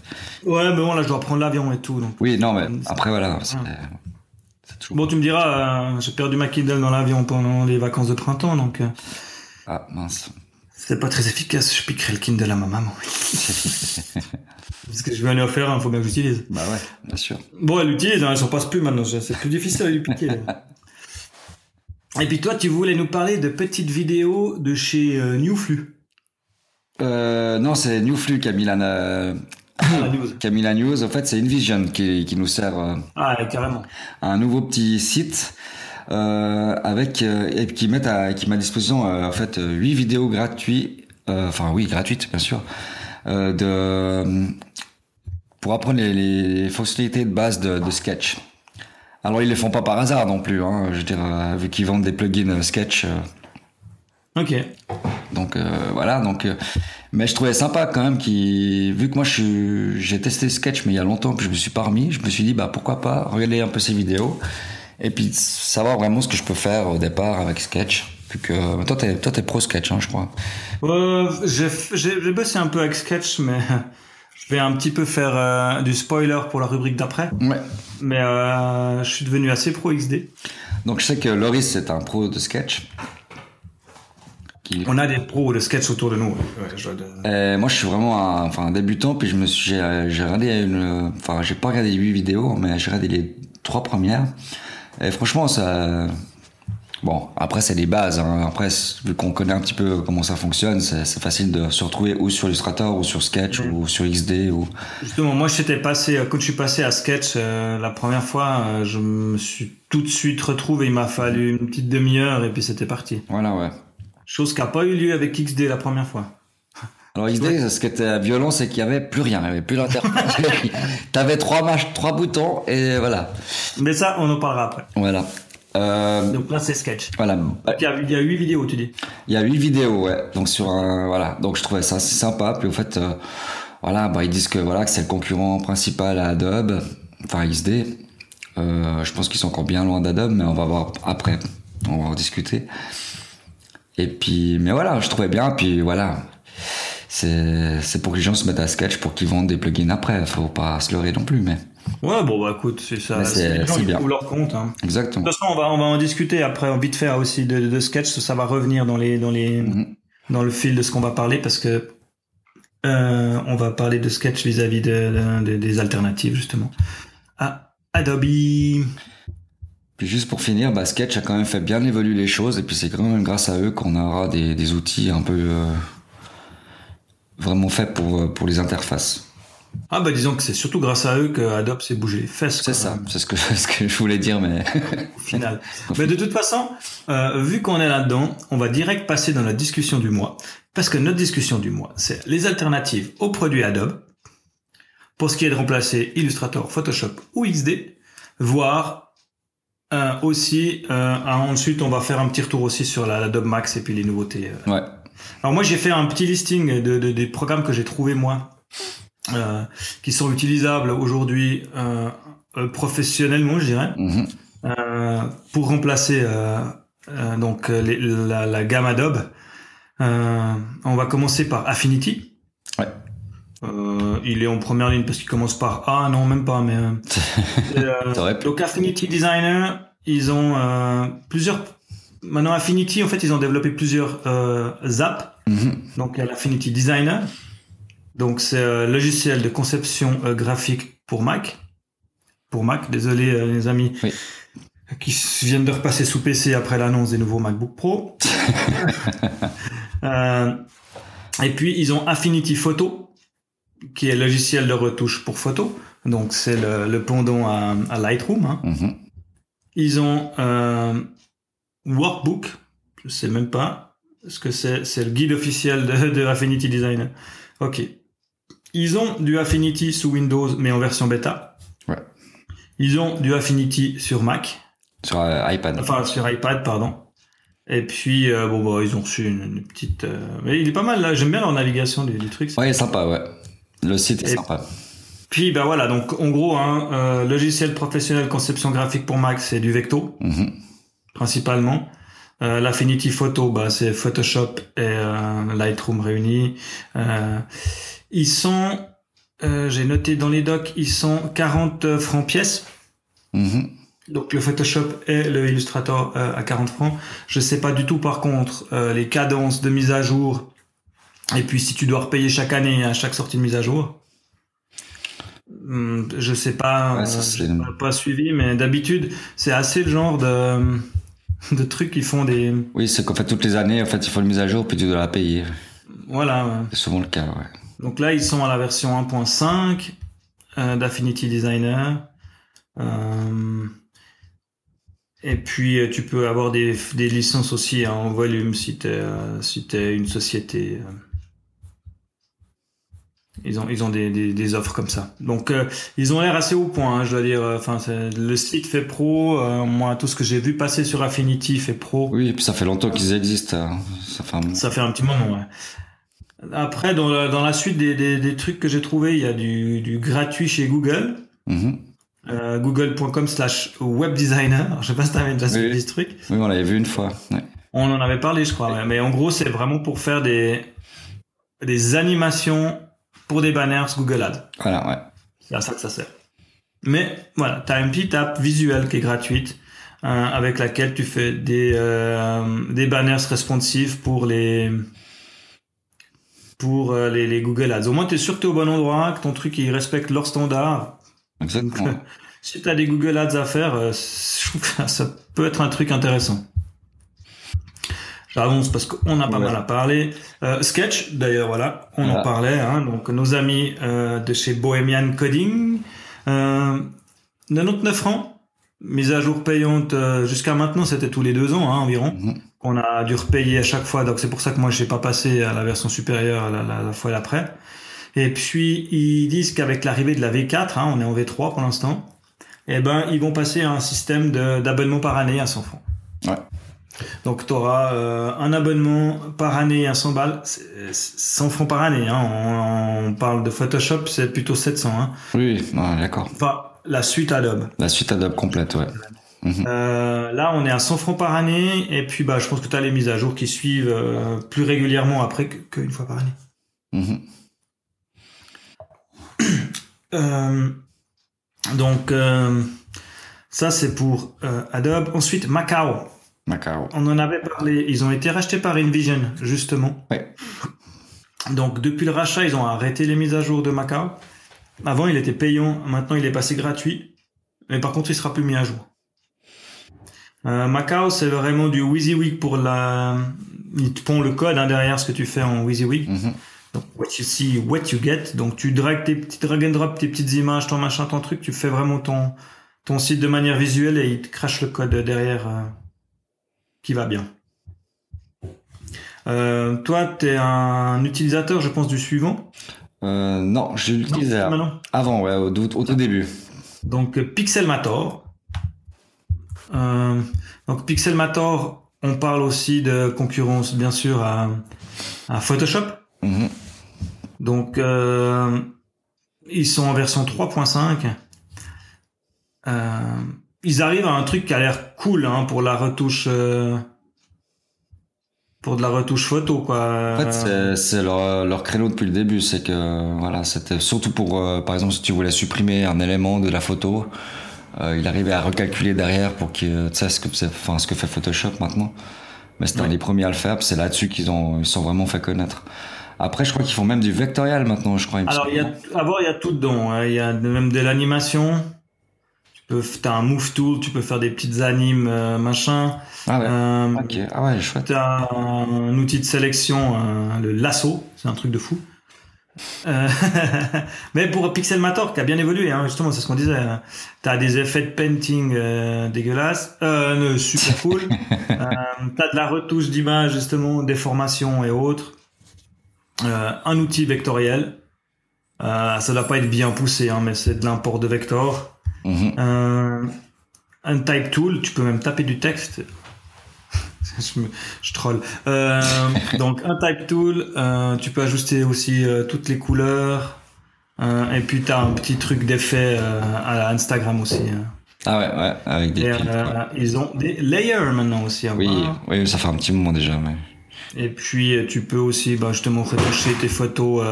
Ouais, mais bon, là, je dois prendre l'avion et tout. Donc. Oui, non mais après voilà, c'est c'est toujours. Bon, tu me diras, euh, j'ai perdu ma Kindle dans l'avion pendant les vacances de printemps, donc euh, Ah mince. C'est pas très efficace. Je piquerai le Kindle à ma maman. [LAUGHS] Parce que je vais aller offrir, il faut bien que j'utilise. bah ouais, bien sûr. Bon, elle l'utilise, hein, elle s'en passe plus maintenant, c'est plus difficile à lui piquer. [LAUGHS] Et puis toi, tu voulais nous parler de petites vidéos de chez euh, Newflu. Euh, non, c'est Newflu qui a mis la, euh, news. qui a mis la news. En fait, c'est InVision qui, qui nous sert euh, Ah, carrément. un nouveau petit site avec euh, et qui met à qui à disposition euh, en fait euh, huit vidéos gratuites euh, enfin oui gratuites bien sûr euh, de pour apprendre les, les fonctionnalités de base de, de Sketch. Alors ils les font pas par hasard non plus hein, je veux dire euh, vu qu'ils vendent des plugins euh, Sketch euh, Ok. donc euh, voilà, donc euh, mais je trouvais sympa quand même qui vu que moi je suis j'ai testé Sketch mais il y a longtemps puis je me suis pas remis, je me suis dit bah pourquoi pas regarder un peu ces vidéos et puis savoir vraiment ce que je peux faire au départ avec Sketch. Vu que toi t'es toi t'es pro Sketch hein, je crois. Euh, j'ai bossé un peu avec Sketch, mais je vais un petit peu faire euh, du spoiler pour la rubrique d'après. Ouais. Mais euh, je suis devenu assez pro XD. Donc je sais que Loris c'est un pro de Sketch. Qui... On a des pros de Sketch autour de nous. Ouais, je dois- Euh, moi, je suis vraiment un, enfin, un débutant, puis je me suis, j'ai, regardé une, enfin, j'ai pas regardé les huit vidéos, mais j'ai regardé les trois premières. Et franchement, ça, bon, après, c'est les bases, hein. Après, vu qu'on connaît un petit peu comment ça fonctionne, c'est, facile de se retrouver ou sur Illustrator, ou sur Sketch, Mhm. ou sur XD, ou, Justement, moi, j'étais passé, euh, quand je suis passé à Sketch euh, la première fois, euh, je me suis tout de suite retrouvé. Il m'a fallu une petite demi-heure et puis c'était parti. voilà, ouais. Chose qui n'a pas eu lieu avec XD la première fois. Alors XD, ce qui était violent, c'est qu'il y avait plus rien, il y avait plus d'interface. [LAUGHS] [LAUGHS] T'avais trois trois boutons, et voilà. Mais ça, on en parlera après. Voilà. Euh, Donc là, c'est Sketch. voilà. Il y a, il y a huit vidéos, tu dis. Il y a huit vidéos, ouais. Donc sur un, voilà. Donc je trouvais ça assez sympa. Puis au fait, euh, voilà, bah ils disent que voilà que c'est le concurrent principal à Adobe, enfin XD. Euh, je pense qu'ils sont encore bien loin d'Adobe, mais on va voir après. On va en discuter. Et puis, mais voilà, je trouvais bien. Puis voilà, c'est pour que les gens se mettent à Sketch pour qu'ils vendent des plugins après. Faut pas se leurrer non plus, mais Ouais, bon, bah écoute, c'est ça. C'est- les gens, trouvent leur compte. Hein. exactement. De toute façon, on va, on va en discuter après, vite fait aussi de, de sketch. Ça va revenir dans les, dans les, Mhm. dans le fil de ce qu'on va parler parce que euh, on va parler de sketch vis-à-vis de, de- des alternatives justement. Ah, Adobe. Puis juste pour finir, bah, Sketch a quand même fait bien évoluer les choses, et puis c'est quand même grâce à eux qu'on aura des, des outils un peu euh, vraiment faits pour, euh, pour les interfaces. Ah bah disons que c'est surtout grâce à eux que Adobe s'est bougé les fesses. C'est ça, c'est ce que, [LAUGHS] ce que je voulais dire, mais [LAUGHS] Au final. Mais de toute façon, euh, vu qu'on est là-dedans, on va direct passer dans la discussion du mois. Parce que notre discussion du mois, c'est les alternatives aux produits Adobe. Pour ce qui est de remplacer Illustrator, Photoshop ou XD, voire euh, aussi, euh, ensuite, on va faire un petit retour aussi sur la, Adobe Max et puis les nouveautés. euh. Ouais. Alors moi, j'ai fait un petit listing de, de- des programmes que j'ai trouvé moi, euh, qui sont utilisables aujourd'hui euh, euh, professionnellement, je dirais, Mhm. euh, pour remplacer donc les- la, la gamme Adobe. On va commencer par Affinity. Ouais. Il est en première ligne parce qu'il commence par A, non même pas, mais [LAUGHS] donc Affinity Designer, ils ont plusieurs. Maintenant Affinity, en fait, ils ont développé plusieurs euh, apps. Mhm. Donc il y a l'Affinity Designer. Donc c'est un logiciel de conception euh, graphique pour Mac. Pour Mac, désolé euh, les amis Oui. qui viennent de repasser sous PC après l'annonce des nouveaux MacBook Pro. [LAUGHS] Euh, et puis ils ont Affinity Photo, qui est le logiciel de retouche pour photo. Donc c'est le, le pendant à, à Lightroom. hein. Mhm. Ils ont euh, Workbook, je sais même pas ce que c'est. C'est le guide officiel de, de Affinity Designer. Ok. Ils ont du Affinity sous Windows, mais en version bêta. Ouais. Ils ont du Affinity sur Mac, Sur euh, iPad. enfin sur iPad, pardon. Et puis euh, bon bah ils ont reçu une, une petite. euh, Mais il est pas mal là. J'aime bien leur navigation du, du truc. Ouais, sympa, ouais. Le site est Et- sympa. Puis bah voilà. Donc en gros, hein, logiciel professionnel conception graphique pour Mac, c'est du Vecto. Mhm. Principalement. Euh, L'Affinity Photo, bah, c'est Photoshop et euh, Lightroom réunis. Euh, ils sont, j'ai noté dans les docs, ils sont 40 francs pièce. Mhm. Donc le Photoshop et le Illustrator à 40 francs. Je sais pas du tout par contre les cadences de mise à jour. Et puis si tu dois repayer chaque année à chaque sortie de mise à jour. Hum, Je sais pas, Ouais, ça, pas suivi, mais d'habitude c'est assez le genre de de trucs qui font des Oui, c'est qu'en fait, toutes les années, en fait, il faut une mise à jour, puis tu dois la payer. voilà. ouais. C'est souvent le cas, ouais. Donc là ils sont à la version 1.5 euh, d'Affinity Designer. Euh, et puis euh, tu peux avoir des, des licences aussi hein, en volume si euh, si t'es une société. Ils ont ils ont des, des, des offres comme ça. Donc euh, ils ont l'air assez au point, hein, je dois dire. Enfin le site fait pro. euh, moi tout ce que j'ai vu passer sur Affinity fait pro. Oui, et puis ça fait longtemps qu'ils existent. hein. Ça fait un... Ça fait un petit moment, ouais. Après, dans la, dans la suite des, des, des trucs que j'ai trouvé, il y a du, du gratuit chez Google. Mhm. Euh, google.com slash webdesigner. Je sais pas si t'avais déjà suivi oui. ce truc. Oui, on l'avait vu une fois. Ouais. On en avait parlé, je crois. ouais. Mais en gros, c'est vraiment pour faire des, des animations pour des banners Google Ads. Voilà, ouais. C'est à ça que ça sert. Mais voilà, tu as une petite app visuelle qui est gratuite euh, avec laquelle tu fais des, euh, des banners responsives pour les pour euh, les, les Google Ads. Au moins, tu es sûr que tu es au bon endroit, que ton truc il respecte leurs standards. Exactement. [LAUGHS] Si tu as des Google Ads à faire, je trouve que ça peut être un truc intéressant. J'avance parce qu'on a pas Ouais. mal à parler. Euh, Sketch, d'ailleurs, voilà, on en parlait. Hein, donc, nos amis euh, de chez Bohemian Coding. Euh, 99 francs. Mise à jour payante euh, jusqu'à maintenant, c'était tous les deux ans hein, environ. Mhm. On a dû repayer à chaque fois. Donc, c'est pour ça que moi, je n'ai pas passé à la version supérieure la, la, la fois d'après. Et puis, ils disent qu'avec l'arrivée de la V4, hein, on est en V3 pour l'instant, eh ben, ils vont passer à un système d'abonnement par année à 100 francs. Ouais. Donc, tu auras un abonnement par année à 100 balles, c'est- c'est 100 francs par année. Hein. On, on parle de Photoshop, c'est plutôt 700. Hein. Oui, ouais, d'accord. Enfin, la suite Adobe. La suite Adobe complète, ouais. Euh, là, on est à 100 francs par année, et puis bah, je pense que tu as les mises à jour qui suivent euh, plus régulièrement après que- qu'une fois par année. Mhm. [COUGHS] Euh, donc, euh, ça, c'est pour euh, Adobe. Ensuite, Macao. Macao. On en avait parlé. Ils ont été rachetés par Envision, justement. Ouais. Donc, depuis le rachat, ils ont arrêté les mises à jour de Macao. Avant, il était payant. Maintenant, il est passé gratuit. Mais par contre, il sera plus mis à jour. Euh, Macao, c'est vraiment du WYSIWYG pour la... Il te pond le code hein, derrière ce que tu fais en WYSIWYG. Mhm. Donc, what you see, what you get. Donc, tu dragues tes petites drag and drop, tes petites images, ton machin, ton truc. Tu fais vraiment ton, ton site de manière visuelle et il te crache le code derrière euh, qui va bien. Euh, toi, tu es un utilisateur, je pense, du suivant? Euh, non, je maintenant. avant, ouais, au, au tout début. Donc, Pixelmator. Euh, donc Pixelmator, on parle aussi de concurrence, bien sûr, à, à Photoshop. Mhm. Donc, euh, ils sont en version 3.5. Ils arrivent à un truc qui a l'air cool hein, pour la retouche, euh, pour de la retouche photo, quoi. En fait, c'est- leur, leur créneau depuis le début. C'est que, voilà, c'était surtout pour, euh, par exemple, si tu voulais supprimer un élément de la photo, euh, il arrivait à recalculer derrière pour que, tu sais, ce que, enfin, ce que fait Photoshop maintenant. Mais c'était un Ouais. des premiers à le faire, c'est là-dessus qu'ils ont, ils sont vraiment fait connaître. Après, je crois qu'ils font même du vectorial maintenant, je crois. Alors, il y a, à voir, il y a tout dedans. hein. Il y a même de l'animation. Tu peux, t'as un move tool, tu peux faire des petites animes, euh, machin. Ah ouais. Euh, Ok. Ah ouais, chouette. T'as un outil de sélection, un- le lasso, c'est un truc de fou. Euh, [LAUGHS] mais pour Pixelmator, qui a bien évolué, hein, justement, c'est ce qu'on disait. hein. T'as des effets de painting euh, dégueulasses, euh, euh, super [LAUGHS] cool. euh, T'as de la retouche d'image, justement, des formations et autres. Euh, un outil vectoriel. Euh, ça doit pas être bien poussé, hein, mais c'est de l'import de vector. Mhm. Un type tool, tu peux même taper du texte. [LAUGHS] je, me- je troll. Euh, donc un type tool, euh, tu peux ajuster aussi euh, toutes les couleurs. Et puis tu as un petit truc d'effet à Instagram aussi. hein. Ah ouais, ouais, avec des Et, ouais. ils ont des layers maintenant aussi Oui, oui, ça fait un petit moment déjà, mais. Et puis tu peux aussi bah, justement retoucher tes photos.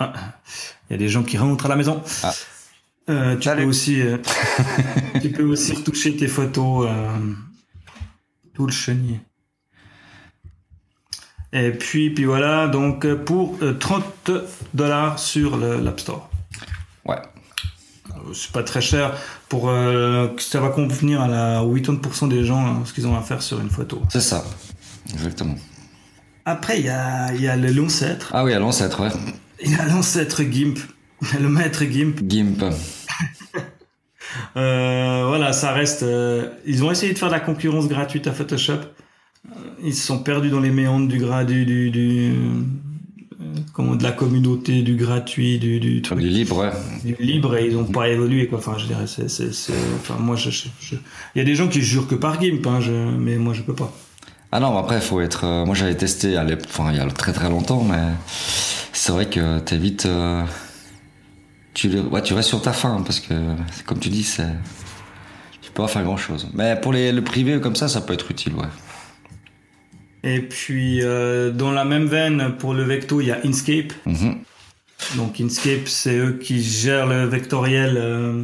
ah, [LAUGHS] Il y a des gens qui rentrent à la maison. Ah. Euh, tu peux aussi, euh, [LAUGHS] tu peux aussi retoucher tes photos. euh, tout le chenille. Et puis, puis voilà, donc pour euh, 30 dollars sur l'App Store. Ouais. C'est pas très cher pour ça va convenir à la 80% des gens hein, ce qu'ils ont à faire sur une photo. C'est ça. Exactement. Après, il y a, y a l'ancêtre. Ah oui, l'ancêtre, ouais. Il y a l'ancêtre GIMP, [LAUGHS] le maître GIMP. GIMP. [LAUGHS] Euh, voilà, ça reste. euh, ils ont essayé de faire de la concurrence gratuite à Photoshop. Euh, Ils se sont perdus dans les méandres du gras du, du, du euh, comment de la communauté, du gratuit, du, du truc Du libre, ouais. du libre et ils ont pas évolué quoi. Enfin, je dirais, c'est, c'est, c'est- enfin, moi, je, je- je- il y a des gens qui jurent que par GIMP, hein, mais moi, je peux pas. Ah non, après, il faut être. moi, j'avais testé à enfin, il y a très très longtemps, mais c'est vrai que t'es vite. Tu, le- ouais, tu restes sur ta faim, parce que, comme tu dis, c'est. Tu peux pas faire grand chose. Mais pour les, le privé comme ça, ça peut être utile, ouais. Et puis, euh, dans la même veine, pour le vecto, il y a Inkscape. Mhm. Donc Inkscape, c'est eux qui gèrent le vectoriel euh,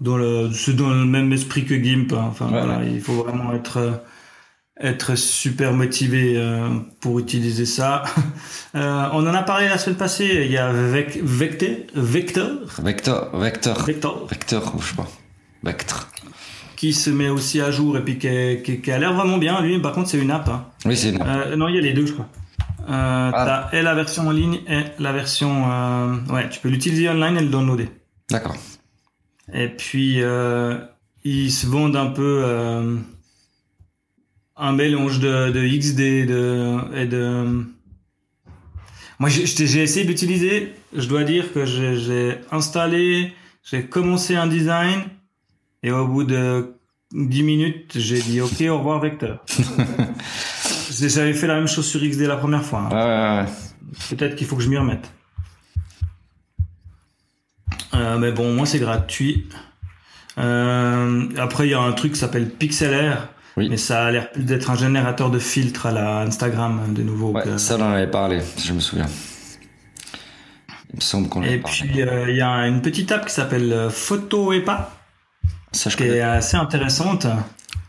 dans le, c'est dans le même esprit que GIMP. hein. Enfin Ouais, voilà, il faut vraiment être euh, être super motivé euh, pour utiliser ça. [LAUGHS] Euh, on en a parlé la semaine passée. Il y a Vec, Vecte, Vector, Vecteur, vecteur, Vector, vecteur, ou je sais pas. Vectre. qui se met aussi à jour et puis qui, est- qui- qui a l'air vraiment bien. Lui, par contre, c'est une app. hein. Oui, c'est une. Euh, non, il y a les deux, je crois. Euh, T'as et la version en ligne et la version. ouais, tu peux l'utiliser online et le downloader. D'accord. Et puis, ils se vendent un peu un mélange de, de XD de, et de... Moi, j'ai essayé d'utiliser, je dois dire que j'ai installé, j'ai commencé un design, et au bout de 10 minutes, j'ai dit OK, au revoir Vecteur. [LAUGHS] J'avais fait la même chose sur XD la première fois. hein. Ouais, ouais, ouais. Peut-être qu'il faut que je m'y remette. Euh, mais bon, moi c'est gratuit. Euh, après, il y a un truc qui s'appelle PixelAir. Oui. Mais ça a l'air plus d'être un générateur de filtres à la Instagram euh, de nouveau. Ouais, que- ça, on en avait parlé, je me souviens. Il me semble qu'on Et puis, euh, il y a une petite app qui s'appelle euh, PhotoEpa, Ça, je qui est assez intéressante.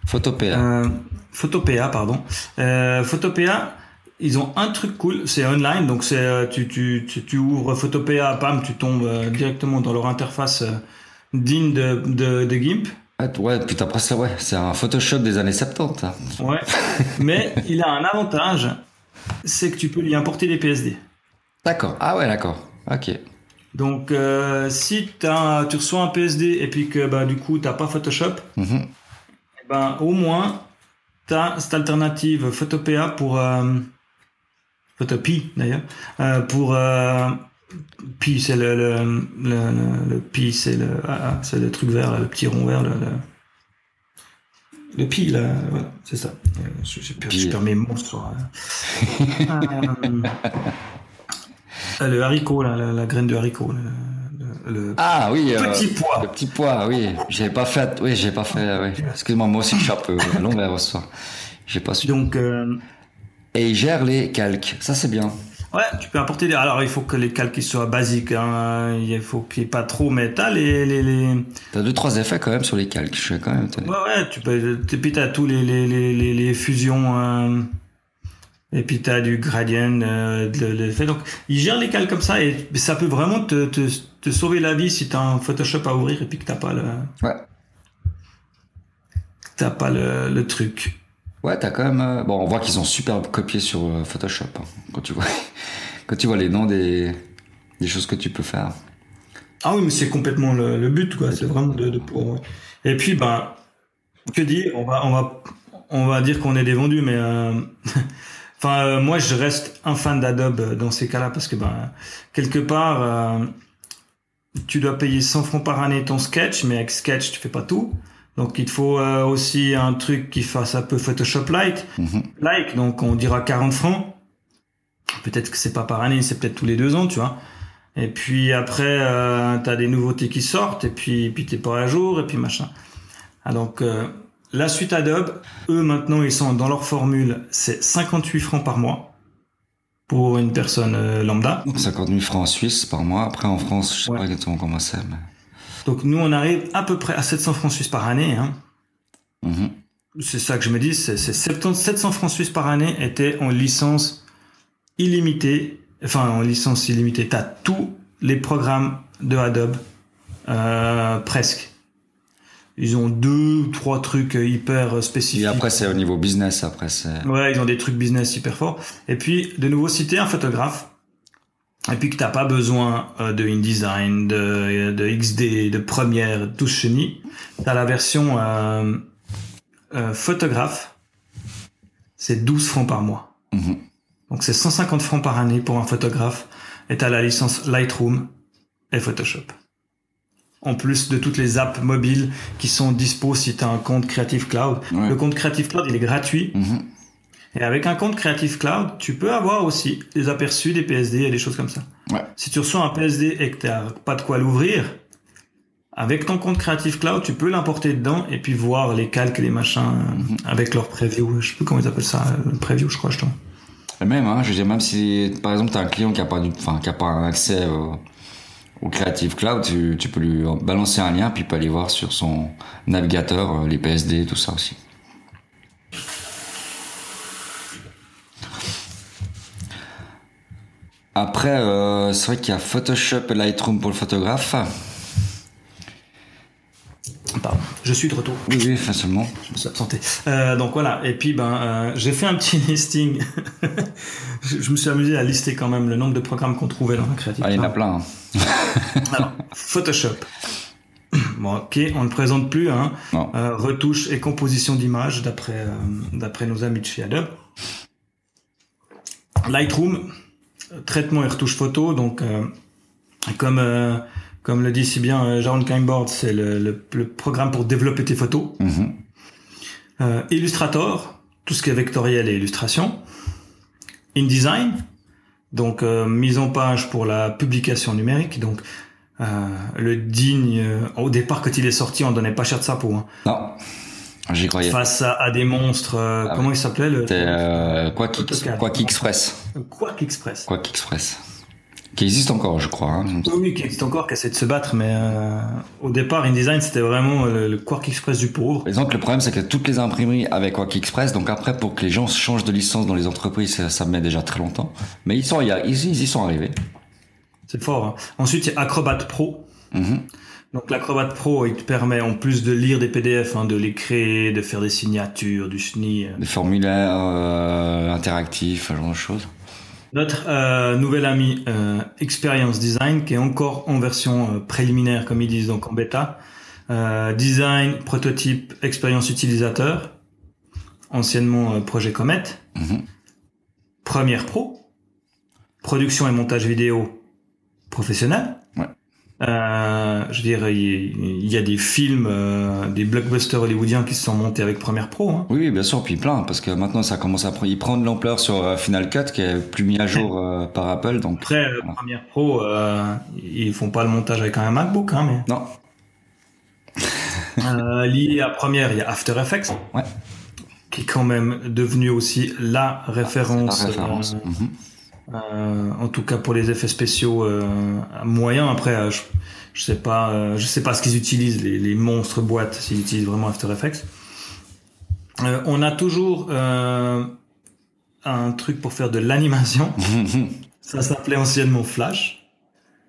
Photopea. Euh, Photopea, pardon. Euh, Photopea, ils ont un truc cool, c'est online, donc c'est euh, tu, tu, tu, tu ouvres Photopea, pam, tu tombes directement dans leur interface digne de, de, de GIMP. Ouais, ouais, putain, après ça, ouais, c'est un Photoshop des années 70. ça. Ouais. [LAUGHS] Mais il a un avantage, c'est que tu peux y importer des PSD. D'accord. Ah ouais, d'accord. Ok. Donc euh, si tu reçois un PSD et puis que bah, du coup t'as pas Photoshop, Mhm. eh ben, au moins, tu as cette alternative Photopea pour. Euh, Photopea d'ailleurs. euh, pour. Euh, Pi, c'est le. Le, le, le, Pi, c'est le, ah, ah, c'est le truc vert, là, le petit rond vert. Le, le- pi, là, voilà, c'est ça. Euh, je, je, perds- je Pi. perds mes mots sur. euh, [LAUGHS] euh, le haricot, là, la, la graine de haricot. Le, Ah oui. euh, petit pois. Le petit pois, oui. J'avais pas fait. Oui, j'ai pas fait. Oui. Excuse-moi, moi aussi je suis un peu à l'envers ce soir. J'ai pas su. Donc, euh, Et il gère les calques. Ça c'est bien. Ouais, tu peux apporter des. Alors, il faut que les calques soient basiques. Hein. Il faut qu'il n'y ait pas trop. Mais t'as les, les, les... T'as deux trois effets quand même sur les calques. Je suis quand même. Ouais, ouais, tu peux. Et puis t'as tous les, les, les, les, les fusions. euh, et puis t'as du gradient, euh, de l'effet. Donc, il gère les calques comme ça et ça peut vraiment te, te, te sauver la vie si t'as un Photoshop à ouvrir et puis que t'as pas le, Ouais. t'as pas le, le truc. Ouais, t'as quand même. euh, Bon, on voit qu'ils ont super copié sur euh, Photoshop. hein, quand tu vois, [LAUGHS] quand tu vois les noms des des choses que tu peux faire. Ah oui, mais c'est complètement le, le but, quoi. C'est vraiment de, de pour. Et puis, ben, que dire On va, on va, on va dire qu'on est des vendus, mais euh, [LAUGHS] enfin, euh, moi, je reste un fan d'Adobe dans ces cas-là parce que, ben, quelque part, euh, tu dois payer 100 francs par année ton sketch, mais avec sketch, tu fais pas tout. Donc, il te faut euh, aussi un truc qui fasse un peu Photoshop Light, Mhm. like. Donc, on dira 40 francs. Peut-être que c'est pas par année, c'est peut-être tous les deux ans, tu vois. Et puis après, euh, t'as des nouveautés qui sortent, et puis, puis t'es pas à jour, et puis machin. Ah, donc, euh, la suite Adobe, eux maintenant, ils sont dans leur formule, c'est 58 francs par mois pour une personne euh, lambda. 50 000 francs en Suisse par mois. Après en France, je sais Ouais. pas exactement comment c'est. Mais... Donc nous, on arrive à peu près à 700 francs suisses par année. Hein. Mhm. C'est ça que je me dis, c'est c'est 70 700 francs suisses par année étaient en licence illimitée. Enfin, en licence illimitée, t'as tous les programmes de Adobe, euh, presque. Ils ont deux ou trois trucs euh, hyper euh, spécifiques. Et après c'est au niveau business. Après c'est. Ouais, ils ont des trucs business hyper forts. Et puis, de nouveau, si t'es un photographe, et puis que t'as pas besoin euh, de InDesign, de, de XD, de Premiere, tout ce chenille, t'as la version euh, euh, photographe, c'est 12 francs par mois. Mhm. Donc c'est 150 francs par année pour un photographe, et t'as la licence Lightroom et Photoshop. En plus de toutes les apps mobiles qui sont dispo si t'as un compte Creative Cloud. Ouais. Le compte Creative Cloud, il est gratuit. Mhm. Et avec un compte Creative Cloud, tu peux avoir aussi des aperçus des PSD et des choses comme ça. Ouais. Si tu reçois un PSD et que tu n'as pas de quoi l'ouvrir, avec ton compte Creative Cloud, tu peux l'importer dedans et puis voir les calques et les machins euh, avec leur preview. Je sais plus comment ils appellent ça, euh, le preview, je crois, je. Et même, hein, je veux dire, même si par exemple t'as un client qui a pas du, enfin qui a pas un accès au, au Creative Cloud, tu, tu peux lui balancer un lien puis il peut aller voir sur son navigateur euh, les PSD tout ça aussi. Après, euh, c'est vrai qu'il y a Photoshop et Lightroom pour le photographe. Pardon. Je suis de retour. Oui, oui, facilement. Je me suis absenté. Euh, donc voilà. Et puis ben, euh, j'ai fait un petit [LAUGHS] listing. je, je me suis amusé à lister quand même le nombre de programmes qu'on trouvait dans Creative Ah, il y en a plein. hein. [LAUGHS] Alors, Photoshop. [COUGHS] Bon, ok, on ne le présente plus. Hein. Euh, retouche et composition d'images d'après d'après nos amis de chez Adobe. Lightroom, traitement et retouche photo. Donc, euh, comme euh, comme le dit si bien euh, Jaron Kimboard, c'est le, le, le programme pour développer tes photos. Mhm. Euh, Illustrator, tout ce qui est vectoriel et illustration. InDesign, donc euh, mise en page pour la publication numérique. Donc euh, le digne, euh, au départ quand il est sorti, on donnait pas cher de sa peau. Hein. Non, j'y croyais. Face à, à des monstres, euh, Ah comment il s'appelait le euh, Quack AutoCAD. Quack Express. Quark Express. Quack Express. Qui existe encore, je crois. hein. Oui, qui existe encore, qui essaie de se battre, mais euh, au départ, InDesign, c'était vraiment le, le Quark Express du pauvre. Et donc le problème c'est que toutes les imprimeries avec Quack Express, donc après pour que les gens changent de licence dans les entreprises, ça, ça met déjà très longtemps. Mais ils sont, ils, ils y sont arrivés. C'est fort. hein. Ensuite, il y a Acrobat Pro. Mhm. Donc l'Acrobat Pro, il te permet en plus de lire des PDF, hein, de les créer, de faire des signatures, du SNI. euh. Des formulaires euh, interactifs, ce genre de choses. Notre euh, nouvel ami euh, Experience Design, qui est encore en version euh, préliminaire, comme ils disent, donc en bêta. Euh, design, prototype, expérience utilisateur, anciennement projet Comet. Mhm. Premiere Pro, production et montage vidéo professionnel. Euh, je veux dire, il y, a des films, euh, des blockbusters hollywoodiens qui se sont montés avec Premiere Pro. Hein. Oui, bien sûr, puis plein, parce que maintenant ça commence à prendre, prend de l'ampleur sur euh, Final Cut, qui est plus mis à jour par Apple. Donc après, Premiere Pro, ils font pas le montage avec un MacBook, hein, mais. Non. lié à Premiere, il y a After Effects. Ouais. Qui est quand même devenu aussi la référence. La référence. Mhm. Euh, en tout cas pour les effets spéciaux euh, moyens. Après, euh, je, je, sais pas, je sais pas ce qu'ils utilisent les, les, monstres boîtes s'ils utilisent vraiment After Effects. on a toujours un truc pour faire de l'animation. [LAUGHS] Ça s'appelait anciennement Flash.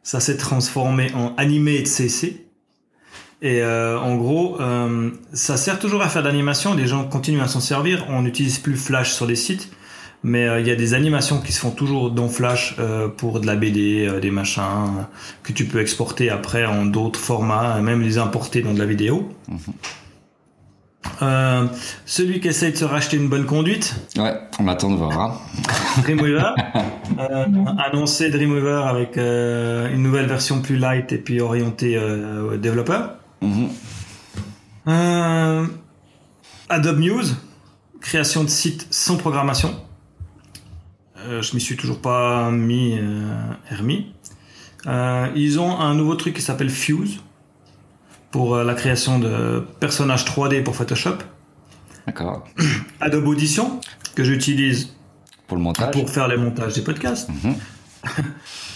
Ça s'est transformé en Animate CC. Et en gros, ça sert toujours à faire de l'animation. Les gens continuent à s'en servir. On n'utilise plus Flash sur les sites mais euh, il y a des animations qui se font toujours dans Flash euh, pour de la BD, euh, des machins que tu peux exporter après en d'autres formats, même les importer dans de la vidéo. Mhm. celui qui essaye de se racheter une bonne conduite. Ouais, on attend de voir. Hein. [LAUGHS] Dreamweaver. annoncé Dreamweaver avec une nouvelle version plus light et puis orientée développeur. Mhm. Adobe News, création de sites sans programmation. Euh, je m'y suis toujours pas mis euh, euh, ils ont un nouveau truc qui s'appelle Fuse pour la création de personnages 3D pour Photoshop. D'accord. [CLEARS THROAT] Adobe Audition que j'utilise pour le montage, pour faire les montages des podcasts. Mhm. [LAUGHS]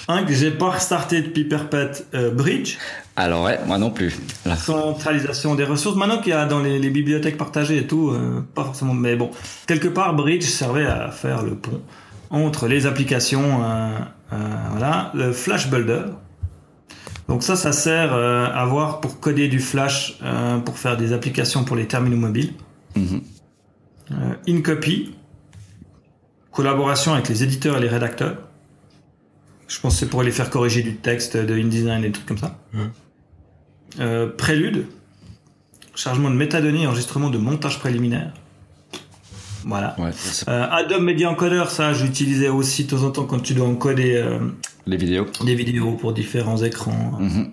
un que j'ai pas restarté depuis Perpète Bridge. Alors ouais, moi non plus. La centralisation des ressources. Maintenant qu'il y a dans les, bibliothèques partagées et tout, pas forcément. Mais bon, quelque part Bridge servait à faire le pont entre les applications, euh, euh, voilà, le Flash Builder. Donc ça, ça sert euh, à voir pour coder du Flash pour faire des applications pour les terminaux mobiles. Mm InCopy, collaboration avec les éditeurs et les rédacteurs. Je pense que c'est pour les faire corriger du texte, de InDesign et des trucs comme ça. Mhm. Prélude, chargement de métadonnées et enregistrement de montage préliminaire. Voilà. Euh, Adobe Media Encoder, ça j'utilisais aussi de temps en temps quand tu dois encoder euh, les vidéos. Des vidéos pour différents écrans, hein. mhm.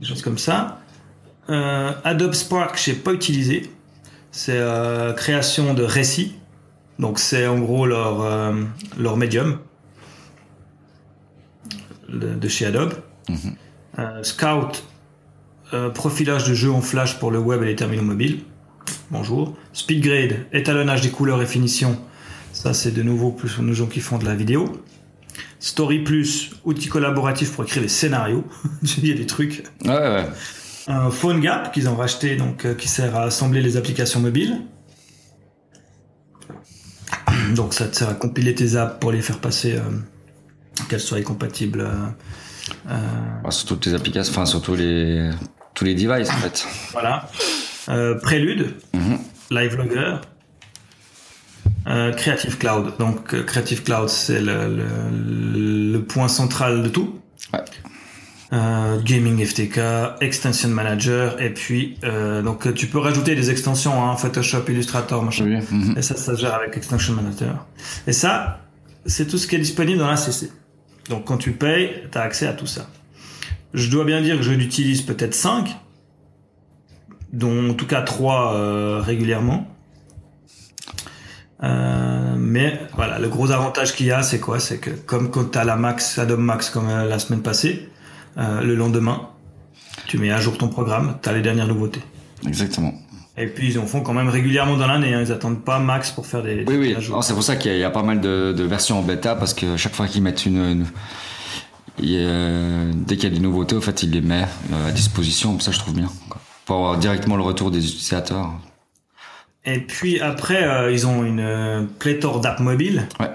des choses comme ça. Euh, Adobe Spark, je n'ai pas utilisé. C'est création de récits. Donc c'est en gros leur leur médium de, chez Adobe. Mhm. Scout, profilage de jeux en flash pour le web et les terminaux mobiles bonjour. Speedgrade, étalonnage des couleurs et finitions. Ça, c'est de nouveau plus pour nos gens qui font de la vidéo. Story Plus, outil collaboratif pour écrire des scénarios. [LAUGHS] Il y a des trucs. Ouais, ouais. Un Phone Gap qu'ils ont racheté, donc euh, qui sert à assembler les applications mobiles. [CLEARS THROAT] Donc ça te sert à compiler tes apps pour les faire passer, euh, qu'elles soient compatibles. Euh, bah, sur toutes les applications, enfin sur tous les tous les devices en fait. Voilà. Euh, Prélude. Live Logger, euh, Creative Cloud. Donc euh, Creative Cloud, c'est le, point central de tout. Gaming FTK, Extension Manager, et puis donc tu peux rajouter des extensions, hein, Photoshop, Illustrator, machin. Et ça, ça se gère avec Extension Manager. Et ça, c'est tout ce qui est disponible dans la CC. Donc quand tu payes, tu as accès à tout ça. Je dois bien dire que je l'utilise peut-être 5, dont en tout cas trois euh, régulièrement. Euh, mais voilà, le gros avantage qu'il y a, c'est quoi? C'est que comme quand tu as la Max, Adobe Max comme euh, la semaine passée, le lendemain, tu mets à jour ton programme, tu as les dernières nouveautés. Exactement. Et puis ils en font quand même régulièrement dans l'année, hein. ils attendent pas Max pour faire des... Oui, oui, c'est pour ça qu'il y, a pas mal de, versions en bêta, parce que chaque fois qu'ils mettent une... dès qu'il y a des nouveautés, en fait, ils les mettent à disposition, ça je trouve bien pour avoir directement le retour des utilisateurs. Et puis après, euh, ils ont une euh, pléthore d'apps mobiles. Ouais.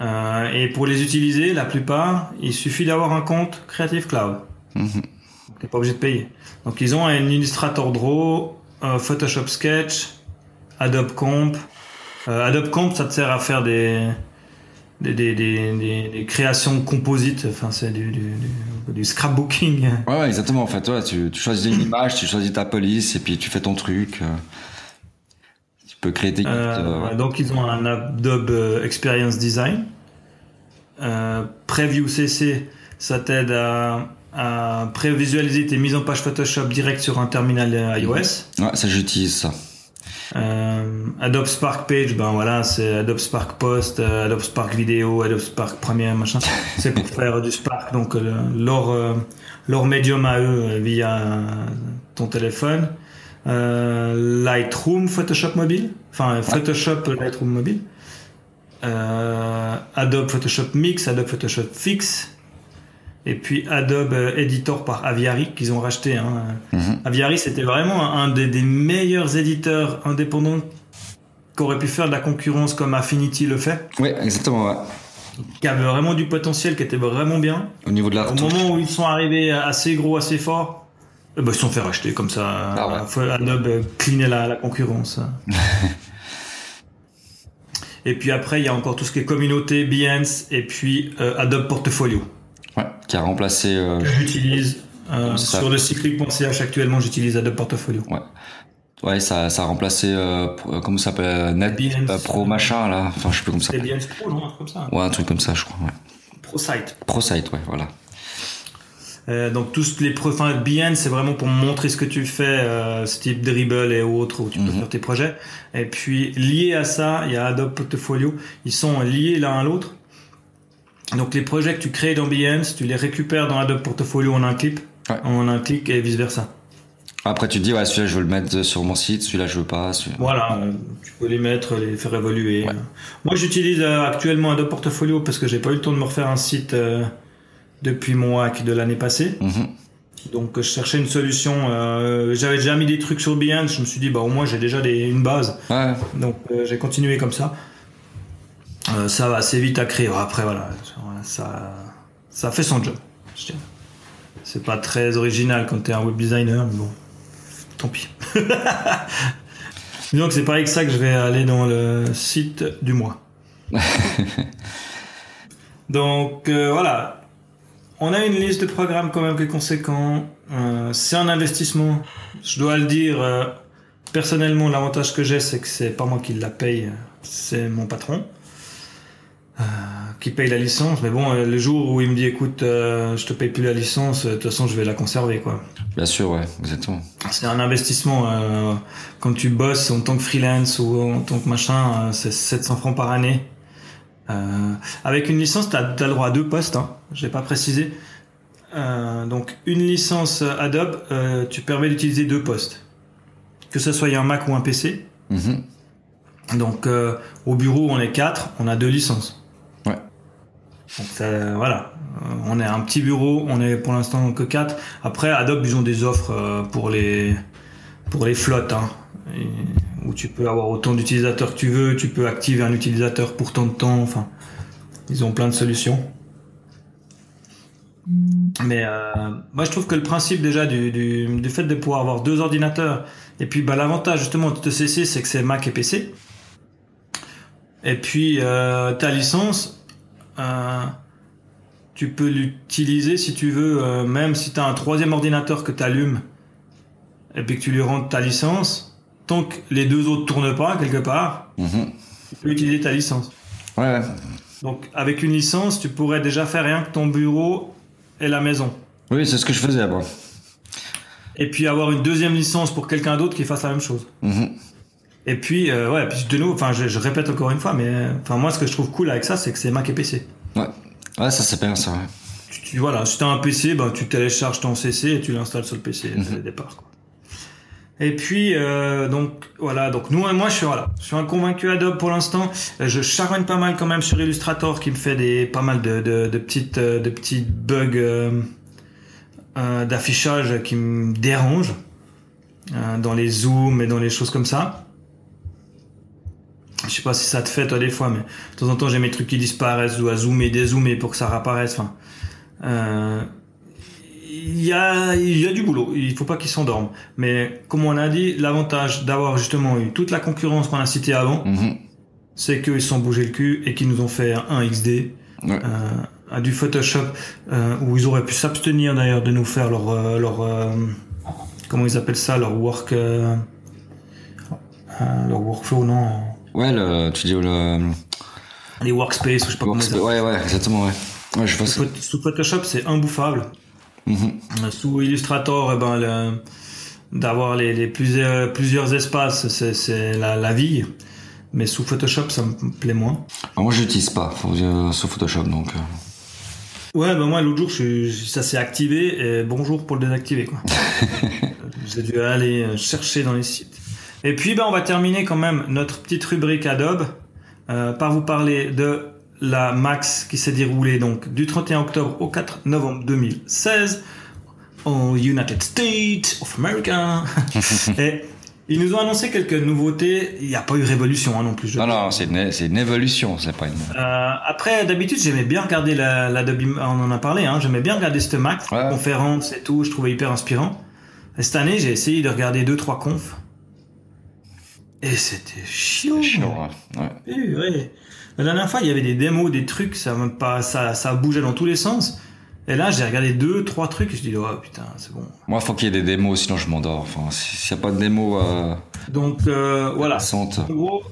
Euh, et pour les utiliser, la plupart, il suffit d'avoir un compte Creative Cloud. Mm T'es pas obligé de payer. Donc ils ont un Illustrator Draw, Photoshop Sketch, Adobe Comp. Adobe Comp, ça te sert à faire des des, des, des, des, créations composites, enfin c'est du, du, du, scrapbooking. Ouais, ouais, exactement. En fait, ouais, tu, tu choisis une image, tu choisis ta police et puis tu fais ton truc. Euh. Tu peux créer tes. Euh, Donc ils ont un Adobe euh, Experience Design. Euh, Preview CC, ça t'aide à à prévisualiser tes mises en page Photoshop direct sur un terminal iOS. Ouais, ça j'utilise ça. Euh, Adobe Spark Page, ben voilà, c'est Adobe Spark Post, euh, Adobe Spark Vidéo, Adobe Spark Premiere, machin. [LAUGHS] C'est pour faire du Spark, donc leur, leur médium à eux euh, via ton téléphone. Euh, Lightroom, Photoshop mobile, enfin Photoshop, Lightroom mobile. Euh, Adobe Photoshop Mix, Adobe Photoshop Fix. Et puis Adobe Editor par Aviary qu'ils ont racheté. Hein. Mhm. Aviary, c'était vraiment un des, des meilleurs éditeurs indépendants qu'aurait pu faire de la concurrence comme Affinity le fait, Oui, exactement. ouais. qui avait vraiment du potentiel, qui était vraiment bien. Au niveau de la Au moment où ils sont arrivés assez gros, assez forts, eh ben, ils se sont fait racheter comme ça. Ah ouais. Adobe cleanait la, la concurrence. [LAUGHS] et puis après, il y a encore tout ce qui est communauté, Behance, et puis euh, Adobe Portfolio. Qui a remplacé. euh, j'utilise euh, sur le cyclic.ch actuellement j'utilise Adobe Portfolio ouais. Ouais, ça, ça a remplacé. euh, comment ça s'appelle Net Pro machin là. Enfin, je sais plus comment ça s'appelle. Behance Pro non un truc comme ça Ouais, un truc comme ça, je crois. Ouais. ProSite ProSite, ouais, voilà. Euh, donc tous les enfin Behance c'est vraiment pour montrer ce que tu fais euh, ce type Dribble et autres où tu peux Mhm. faire tes projets et puis lié à ça il y a Adobe Portfolio ils sont liés l'un à l'autre donc les projets que tu crées dans Behance tu les récupères dans Adobe Portfolio en un clip Ouais. en un clic et vice versa Après, tu te dis, ouais, celui-là, je veux le mettre sur mon site, celui-là, je veux pas. Voilà, euh, tu peux les mettre, les faire évoluer. Ouais. Moi, j'utilise euh, actuellement Adobe Portfolio parce que j'ai pas eu le temps de me refaire un site euh, depuis mon hack de l'année passée. Mhm. Donc, je cherchais une solution. euh, J'avais déjà mis des trucs sur Behance. Je me suis dit, bah au moins j'ai déjà des, une base. Ouais, Donc, euh, j'ai continué comme ça. Euh, ça va assez vite à créer. Après, voilà, ça, ça fait son job. C'est pas très original quand t'es un web designer, mais bon, tant pis. [LAUGHS] Disons que c'est pas avec ça que je vais aller dans le site du mois. [LAUGHS] Donc euh, voilà, on a une liste de programmes quand même qui est conséquent. Euh, c'est un investissement, je dois le dire. euh, personnellement, l'avantage que j'ai, c'est que c'est pas moi qui la paye, c'est mon patron qui paye la licence. Mais bon, euh, le jour où il me dit, écoute, euh, je te paye plus la licence, euh, de toute façon, je vais la conserver, quoi. bien sûr, ouais, exactement. C'est un investissement. Euh, quand tu bosses en tant que freelance ou en tant que machin, euh, c'est 700 francs par année. Euh, avec une licence, tu as, le droit à deux postes. Hein, je l'ai pas précisé. Euh, donc une licence Adobe, euh, tu permets d'utiliser deux postes. Que ce soit un Mac ou un PC. Mhm. Donc euh, au bureau, on est quatre, on a deux licences. Donc voilà, Euh, on est un petit bureau, on est pour l'instant que quatre. Après, Adobe, ils ont des offres euh, pour les pour flottes, hein, où tu peux avoir autant d'utilisateurs que tu veux, tu peux activer un utilisateur pour tant de temps. Enfin, ils ont plein de solutions. Mais euh, moi, je trouve que le principe déjà du, du, fait de pouvoir avoir deux ordinateurs, et puis bah, l'avantage justement de CC, c'est que c'est Mac et PC. Et puis ta licence, tu peux l'utiliser si tu veux, euh, même si tu as un troisième ordinateur que tu allumes, et puis que tu lui rentres ta licence, tant que les deux autres tournent pas quelque part, Mhm. tu peux utiliser ta licence. Ouais, ouais. Donc avec une licence, tu pourrais déjà faire rien que ton bureau et la maison. Oui, c'est ce que je faisais avant. Et puis avoir une deuxième licence pour quelqu'un d'autre qui fasse la même chose. Mhm. Et puis, euh, ouais, puis de nouveau, enfin, je, je répète encore une fois, mais euh, enfin, moi, ce que je trouve cool avec ça, c'est que c'est Mac et PC. Ouais. Ouais, ça c'est bien ça, ouais. Tu, tu- voilà, si t'as un PC, bah, tu télécharges ton CC et tu l'installes sur le PC dès le départ. Quoi. Et puis, euh, donc, voilà, donc nous, moi, je suis, voilà, je suis un convaincu Adobe pour l'instant. Je charogne pas mal quand même sur Illustrator qui me fait des, pas mal de, de, de petites, de petits bugs euh, euh, d'affichage qui me dérangent dans les zooms et dans les choses comme ça. Je sais pas si ça te fait toi des fois, mais de temps en temps j'ai mes trucs qui disparaissent, je dois zoomer, dézoomer pour que ça réapparaisse. Enfin, euh, il y a, il y a du boulot, il faut pas qu'ils s'endorment. Mais comme on a dit, l'avantage d'avoir justement eu toute la concurrence qu'on a citée avant, Mhm. c'est qu'ils se sont bougés le cul et qu'ils nous ont fait un XD, Ouais. euh, à du Photoshop, euh, où ils auraient pu s'abstenir d'ailleurs de nous faire leur, euh, leur euh, comment ils appellent ça, leur work, euh, euh, leur workflow, non, Ouais, le, tu dis le. les workspace, ou je sais pas comment. Ouais, ouais, exactement, ouais. Je. Sous Photoshop, c'est imbouffable. Mhm. Sous Illustrator, eh ben, le- d'avoir les, les plusieurs, plusieurs espaces, c'est, la, la vie. Mais sous Photoshop, ça me plaît moins. Ah, Moi, je l'utilise pas euh, sur Photoshop, donc. euh, Ouais, ben moi, l'autre jour, je, je- ça s'est activé et bonjour pour le désactiver. Quoi. [LAUGHS] J'ai dû aller euh, chercher dans les sites. Et puis, ben, on va terminer quand même notre petite rubrique Adobe euh, par vous parler de la Max qui s'est déroulée donc du 31 octobre au 4 novembre 2016 aux United States of America. [LAUGHS] et ils nous ont annoncé quelques nouveautés. Il n'y a pas eu révolution hein, non plus. je Non, non, c'est une, une évolution, c'est pas une. euh, après, d'habitude, j'aimais bien regarder la, la Adobe- on en a parlé, hein, j'aimais bien regarder cette Ouais. conférence et tout, je trouvais hyper inspirant. Et cette année, j'ai essayé de regarder deux trois confs. Et c'était chiant. Chiant, ouais. ouais. Eh, ouais. La dernière fois, il y avait des démos, des trucs, ça, pas, ça, ça bougeait dans tous les sens. Et là, j'ai regardé deux, trois trucs et je dis, oh putain, c'est bon. Moi, faut qu'il y ait des démos, sinon je m'endors. Enfin, s'il n'y a pas de démos euh, Donc, euh, voilà. En gros,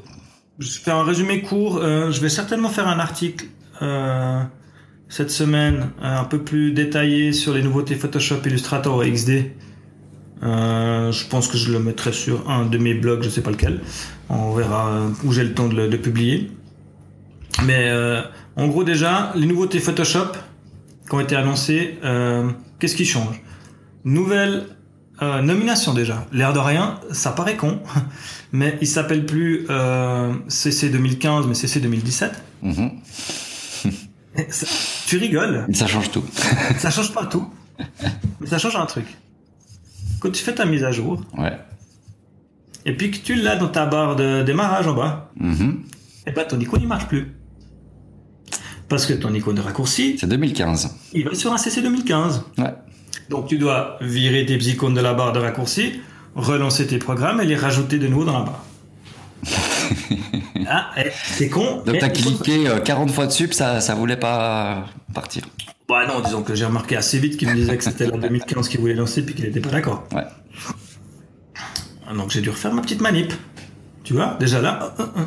je fais un résumé court. Euh, je vais certainement faire un article euh, cette semaine euh, un peu plus détaillé sur les nouveautés Photoshop, Illustrator et XD. Euh, je pense que je le mettrai sur un de mes blogs, je sais pas lequel. On verra euh, où j'ai le temps de le de publier. Mais euh, en gros déjà, les nouveautés Photoshop qui ont été annoncées, euh, qu'est-ce qui change? Nouvelle nomination déjà. L'air de rien, ça paraît con, [LAUGHS] mais il s'appelle plus CC 2015, mais CC 2017. Mhm. [LAUGHS] Ça- tu rigoles, Ça change tout. ça change pas tout, [LAUGHS] mais ça change un truc. Quand tu fais ta mise à jour, Ouais. et puis que tu l'as dans ta barre de démarrage en bas, Mhm. et ben ton icône il marche plus. Parce que ton icône de raccourci, C'est 2015. il va sur un CC 2015. Ouais. Donc tu dois virer tes icônes de la barre de raccourci, relancer tes programmes et les rajouter de nouveau dans la barre. [LAUGHS] ah, eh, c'est con. Donc t'as cliqué euh, 40 fois dessus, ça, ça voulait pas partir. Bah non, disons que j'ai remarqué assez vite qu'il me disait que c'était la 2015 qu'il voulait lancer puis qu'il n'était pas d'accord. Ouais. Ah, Donc j'ai dû refaire ma petite manip. Tu vois, déjà là. euh, euh, euh.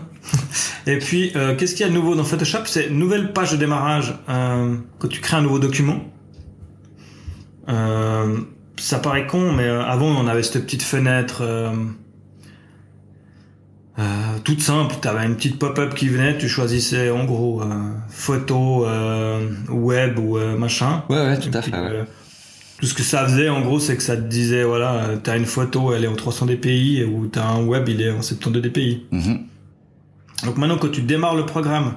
Et puis, euh, qu'est-ce qu'il y a de nouveau dans Photoshop? C'est nouvelle page de démarrage quand tu crées un nouveau document. Ça paraît con, mais avant on avait cette petite fenêtre toute simple. Tu avais une petite pop-up qui venait, tu choisissais en gros euh, photo, euh, web ou euh, machin. Ouais, ouais, tout à puis, fait. ouais. tout ce que ça faisait, en gros, c'est que ça te disait, voilà, t'as une photo, elle est en 300 dpi, ou t'as un web, il est en 72 dpi. Mhm. Donc maintenant, quand tu démarres le programme,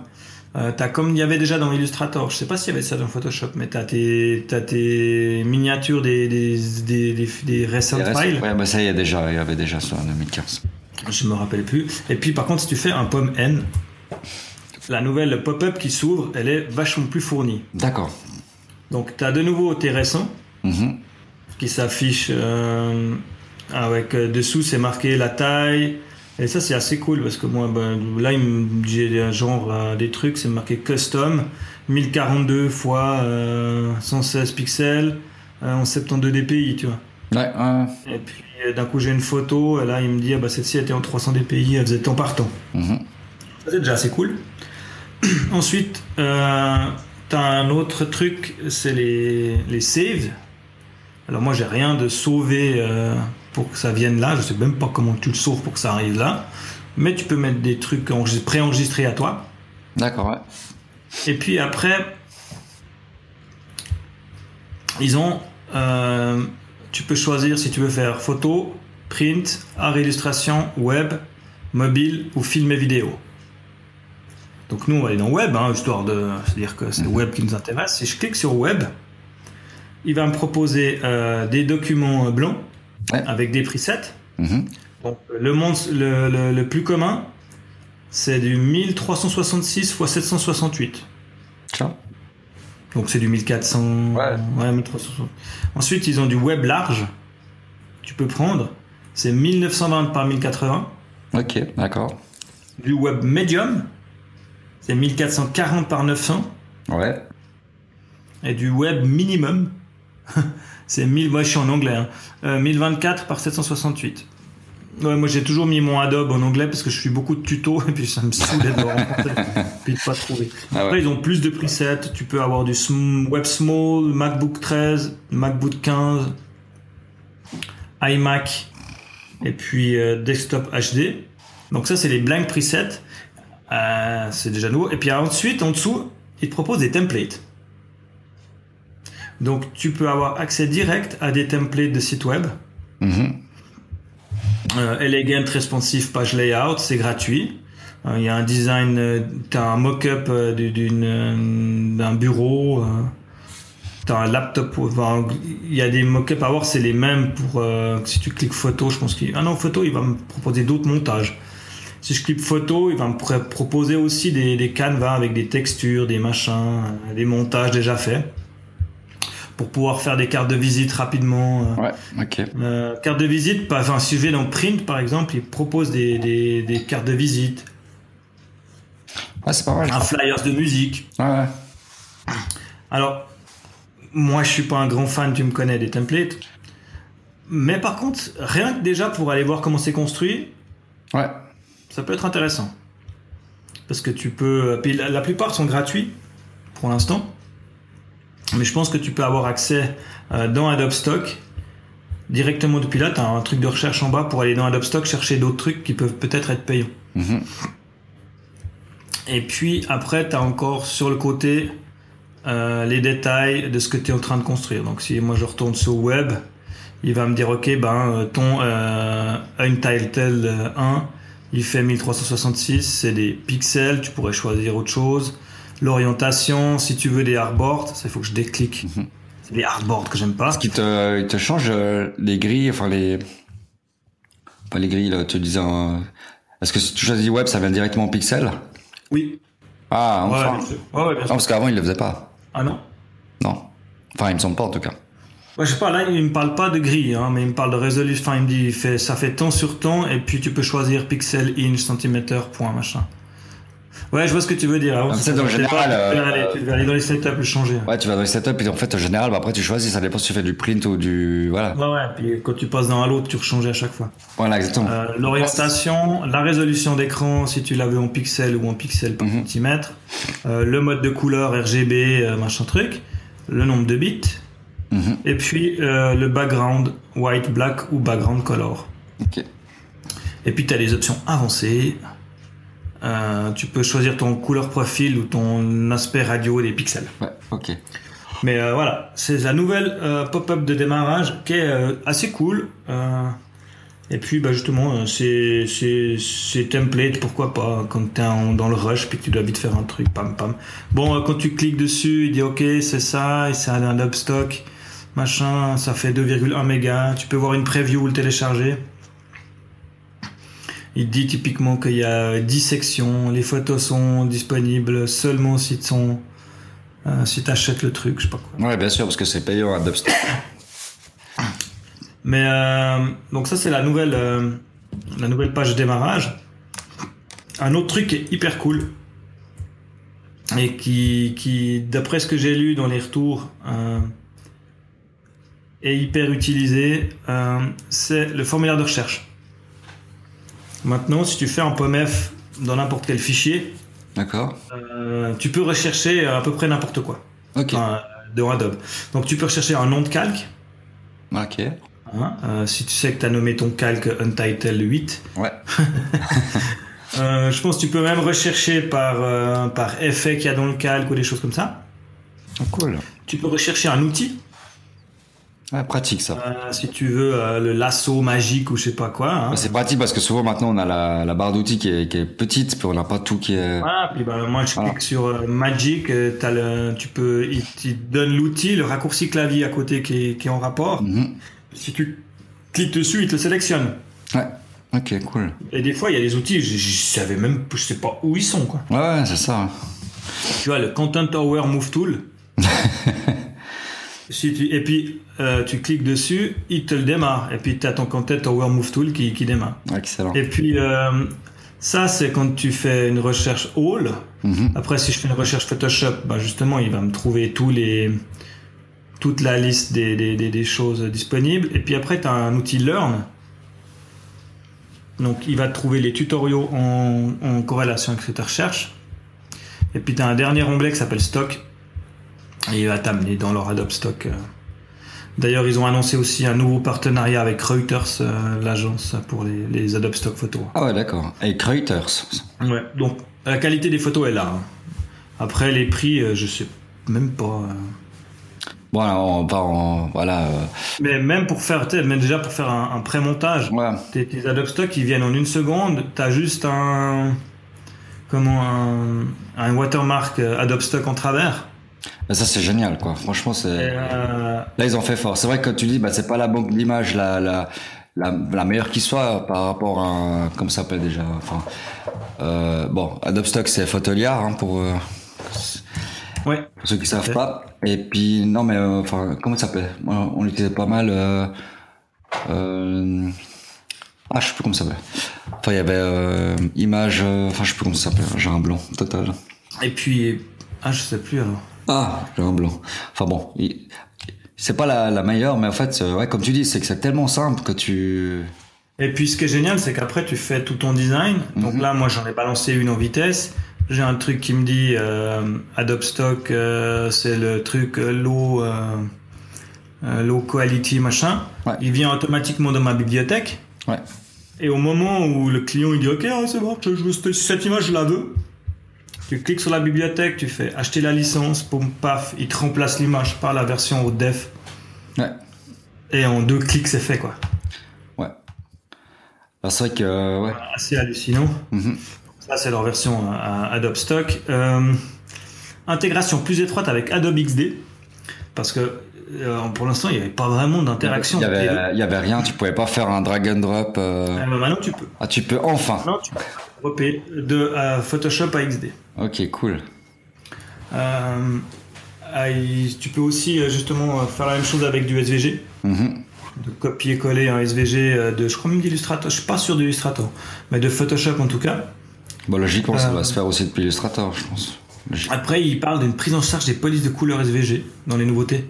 euh, t'as comme il y avait déjà dans Illustrator, je sais pas s'il y avait ça dans Photoshop, mais t'as tes, t'as tes miniatures des, des, des, des, recent files. Ouais, bah ça, y, déjà, il y avait déjà ça en 2015. Je me rappelle plus. Et puis, par contre, si tu fais un pomme N, la nouvelle pop-up qui s'ouvre, elle est vachement plus fournie. D'accord. Donc, t'as de nouveau tes récents, Mhm. qui s'affiche euh, avec euh, dessous c'est marqué la taille et ça c'est assez cool parce que moi ben, là j'ai un genre euh, des trucs c'est marqué custom 1042 fois euh, 116 pixels en 72 dpi tu vois Ouais, ouais. et puis d'un coup j'ai une photo et là il me dit ah, bah celle-ci était en 300 dpi elle faisait temps par temps Mhm. ça c'est déjà assez cool [CLEARS THROAT] ensuite euh, t'as un autre truc c'est les, les saves alors moi j'ai rien de sauvé euh, pour que ça vienne là, je sais même pas comment tu le sauves pour que ça arrive là, mais tu peux mettre des trucs enregistrés- préenregistrés à toi. D'accord, ouais. Et puis après, ils ont, euh, tu peux choisir si tu veux faire photo, print, art illustration, web, mobile ou film et vidéo. Donc nous on va aller dans web, hein, histoire de, c'est-à-dire que c'est le web qui nous intéresse. Si je clique sur web, il va me proposer euh, des documents blancs Ouais. avec des presets. Mhm. Donc, le, monde, le, le- le plus commun, c'est du 1366 x 768. Ciao. Donc c'est du 1400. Ouais. 1360. Ensuite, ils ont du web large. Tu peux prendre. C'est 1920 par 1080. Ok, d'accord. Du web medium. C'est 1440 par 900. Ouais. Et du web minimum. [LAUGHS] c'est 1000. Moi, je suis en anglais. hein. Euh, 1024 par 768. Ouais, moi j'ai toujours mis mon Adobe en anglais parce que je suis beaucoup de tutos [LAUGHS] et puis ça me saoulait de rencontrer [LAUGHS] puis de pas trouver. Ah Après ils ont plus de presets, tu peux avoir du Web Small, MacBook 13, MacBook 15, iMac et puis euh, Desktop HD. Donc ça c'est les blank presets, Euh, c'est déjà nouveau. Et puis ensuite en dessous ils te proposent des templates. Donc tu peux avoir accès direct à des templates de sites web. Mhm. Euh, elegant, responsive, page layout, c'est gratuit. Euh, Il y a un design, euh, t'as un mock-up euh, du- d'une, euh, d'un bureau, euh, t'as un laptop. Il y a des mock-ups à voir, c'est les mêmes pour euh, si tu cliques photo, je pense qu'il. Ah non, photo, il va me proposer d'autres montages. Si je clique photo, il va me pr- proposer aussi des, des canevas avec des textures, des machins, euh, des montages déjà faits pour pouvoir faire des cartes de visite rapidement. euh. Ouais, ok. Euh, carte de visite, pas- enfin, si je vais dans Print par exemple, ils proposent des, des, des cartes de visite, Ouais, c'est pas mal. un flyers de musique. Ouais, ouais. Alors, moi je suis pas un grand fan, tu me connais, des templates. Mais par contre, rien que déjà pour aller voir comment c'est construit, Ouais. ça peut être intéressant. Parce que tu peux. Puis la, la plupart sont gratuits pour l'instant. Mais je pense que tu peux avoir accès euh, dans Adobe Stock directement depuis là. Tu as un truc de recherche en bas pour aller dans Adobe Stock chercher d'autres trucs qui peuvent peut-être être payants. Mhm. Et puis après, tu as encore sur le côté euh, les détails de ce que tu es en train de construire. Donc si moi je retourne sur Web, il va me dire ok, ben euh, ton euh, Untitled euh, 1, il fait 1366, c'est des pixels, tu pourrais choisir autre chose. L'orientation, si tu veux des hardboards, ça il faut que je déclique. Mhm. C'est des hardboards que j'aime pas. Parce qu'il te, il te change euh, les grilles, enfin les. Pas les grilles, là, tu disais. euh, Est-ce que si tu choisis web, ça vient directement en pixel? Oui. Ah, enfin. Ouais, ouais, bien Non, sûr. parce qu'avant, il le faisait pas. Ah non Non. Enfin, il me semble pas, en tout cas. Ouais, je sais pas, là, il me parle pas de grille, hein, mais il me parle de résolution. Enfin, il me dit, il fait, ça fait temps sur temps, et puis tu peux choisir pixel, inch, centimètre, point, machin. Ouais, je vois ce que tu veux dire. Ah, ça, c'est dans le pas, général, tu, devais euh, aller, tu devais aller dans les setups le changer. Ouais, tu vas dans les setups, et en fait, en général, bah, après, tu choisis, ça dépend si tu fais du print ou du. Voilà. Ouais, ouais, puis quand tu passes d'un à l'autre, tu rechanges à chaque fois. Voilà, exactement. Euh, L'orientation, la résolution d'écran, si tu l'avais en pixel ou en pixel par Mhm. centimètre, euh, le mode de couleur RGB, machin truc, le nombre de bits, Mhm. et puis euh, le background white, black ou background color. Ok. Et puis tu as les options avancées. Euh, tu peux choisir ton couleur profil ou ton aspect radio des pixels. Ouais, ok. Mais euh, voilà, c'est la nouvelle euh, pop-up de démarrage qui est euh, assez cool. Euh, et puis bah, justement, c'est c'est c'est template, pourquoi pas, quand t'es en- dans le rush puis que tu dois vite faire un truc, pam pam. Bon, quand tu cliques dessus, il dit ok, c'est ça, et c'est un Adobe Stock, machin, ça fait 2,1 mégas. Tu peux voir une preview ou le télécharger. Il dit typiquement qu'il y a 10 sections, les photos sont disponibles seulement si tu euh, si t'achètes le truc, je sais pas quoi. Ouais, bien sûr, parce que c'est payant à Dubstep. [COUGHS] Mais euh, donc ça c'est la nouvelle, euh, la nouvelle page de démarrage. Un autre truc qui est hyper cool et qui, qui d'après ce que j'ai lu dans les retours, euh, est hyper utilisé, c'est le formulaire de recherche. Maintenant, si tu fais un POMF dans n'importe quel fichier, D'accord. euh, tu peux rechercher à peu près n'importe quoi Ok. enfin, dans Adobe. Donc tu peux rechercher un nom de calque. Ok. hein, euh, si tu sais que tu as nommé ton calque Untitled 8. Ouais. [LAUGHS] Euh, je pense que tu peux même rechercher par, par effet qu'il y a dans le calque ou des choses comme ça. Oh, cool. Tu peux rechercher un outil. Ouais, pratique ça. euh, si tu veux euh, le lasso magique ou je sais pas quoi. hein. Bah, C'est pratique parce que souvent maintenant on a la, la barre d'outils qui est, qui est petite, puis on n'a pas tout qui est. Voilà, puis bah, moi je Voilà. clique sur euh, Magic, le, tu peux, il, il te donne l'outil, le raccourci clavier à côté qui est, qui est en rapport. Mhm. Si tu cliques dessus, il te le sélectionne. Ouais. Ok, cool. Et des fois, il y a des outils, je, je savais même, je sais pas où ils sont, quoi. Ouais, ouais, c'est ça. Tu vois, le Content Aware Move Tool. [LAUGHS] si tu, et puis, euh, tu cliques dessus, il te le démarre. Et puis, tu as ton Content Aware Move Tool qui, qui démarre. Excellent. Et puis, euh, ça, c'est quand tu fais une recherche All. Mhm. Après, si je fais une recherche Photoshop, bah, justement, il va me trouver tous les, toute la liste des, des, des, des choses disponibles. Et puis après, tu as un outil Learn Donc, il va trouver les tutoriaux en, en corrélation avec ce que tu recherches. Et puis, tu as un dernier onglet qui s'appelle Stock. Et il va t'amener dans leur Adobe Stock. euh. D'ailleurs, ils ont annoncé aussi un nouveau partenariat avec Reuters, euh, l'agence pour les, les Adobe Stock photos. Ah ouais, d'accord. Et Reuters. Ouais, donc la qualité des photos est là. hein. Après, les prix, euh, je sais même pas. euh. Bon, alors, on va en. Voilà. Mais même pour faire, même déjà pour faire un, un pré-montage, ouais. tes, tes Adobe Stock ils viennent en une seconde. T'as juste un. Comment un, un watermark Adobe Stock en travers. Mais ça, c'est génial, quoi. Franchement, c'est. Euh, Là, ils ont fait fort. C'est vrai que quand tu dis, bah, c'est pas la banque d'images la, la, la, la meilleure qui soit par rapport à. un- Comment ça s'appelle déjà enfin, euh, Bon, Adobe Stock, c'est Photoliar, hein, pour, euh, ouais. pour ceux qui savent fait. pas. Et puis, non, mais euh, enfin, comment ça s'appelle? Moi, On l'utilisait pas mal. Ah, je sais plus comment ça s'appelle. Enfin, il y avait image. Enfin, je sais plus comment ça s'appelle. J'ai un blanc total. Et puis, ah, je sais plus alors. Ah, j'ai un blanc. Enfin bon, c'est pas la, la meilleure, mais en fait, euh, ouais, comme tu dis, c'est que c'est tellement simple que tu. Et puis ce qui est génial, c'est qu'après tu fais tout ton design. Donc Mhm. là, moi j'en ai balancé une en vitesse. J'ai un truc qui me dit euh, Adobe Stock, euh, c'est le truc euh, low, euh, low quality machin. Ouais. Il vient automatiquement dans ma bibliothèque. Ouais. Et au moment où le client il dit ok ah, c'est bon, je veux cette image je la veux. Tu cliques sur la bibliothèque, tu fais acheter la licence, boum paf, il te remplace l'image par la version haute def. Ouais. Et en deux clics c'est fait quoi. Ouais. Alors, c'est vrai que. euh, ouais. Assez hallucinant. Mhm. Ça, c'est leur version euh, Adobe Stock. Euh, intégration plus étroite avec Adobe XD. Parce que euh, pour l'instant, il n'y avait pas vraiment d'interaction. Il y entre les deux. avait, rien, tu pouvais pas faire un drag and drop. euh, mais maintenant, tu peux. Ah, tu peux enfin. Maintenant, tu peux de euh, Photoshop à XD. Ok, cool. Euh, ah, tu peux aussi euh, justement faire la même chose avec du SVG. Mhm. De copier-coller un SVG de, je crois même d'Illustrator. Je suis pas sûr d'Illustrator. Mais de Photoshop en tout cas. Bon, logiquement, ça va se faire aussi depuis Illustrator, je pense. Logique. Après, il parle d'une prise en charge des polices de couleurs SVG dans les nouveautés.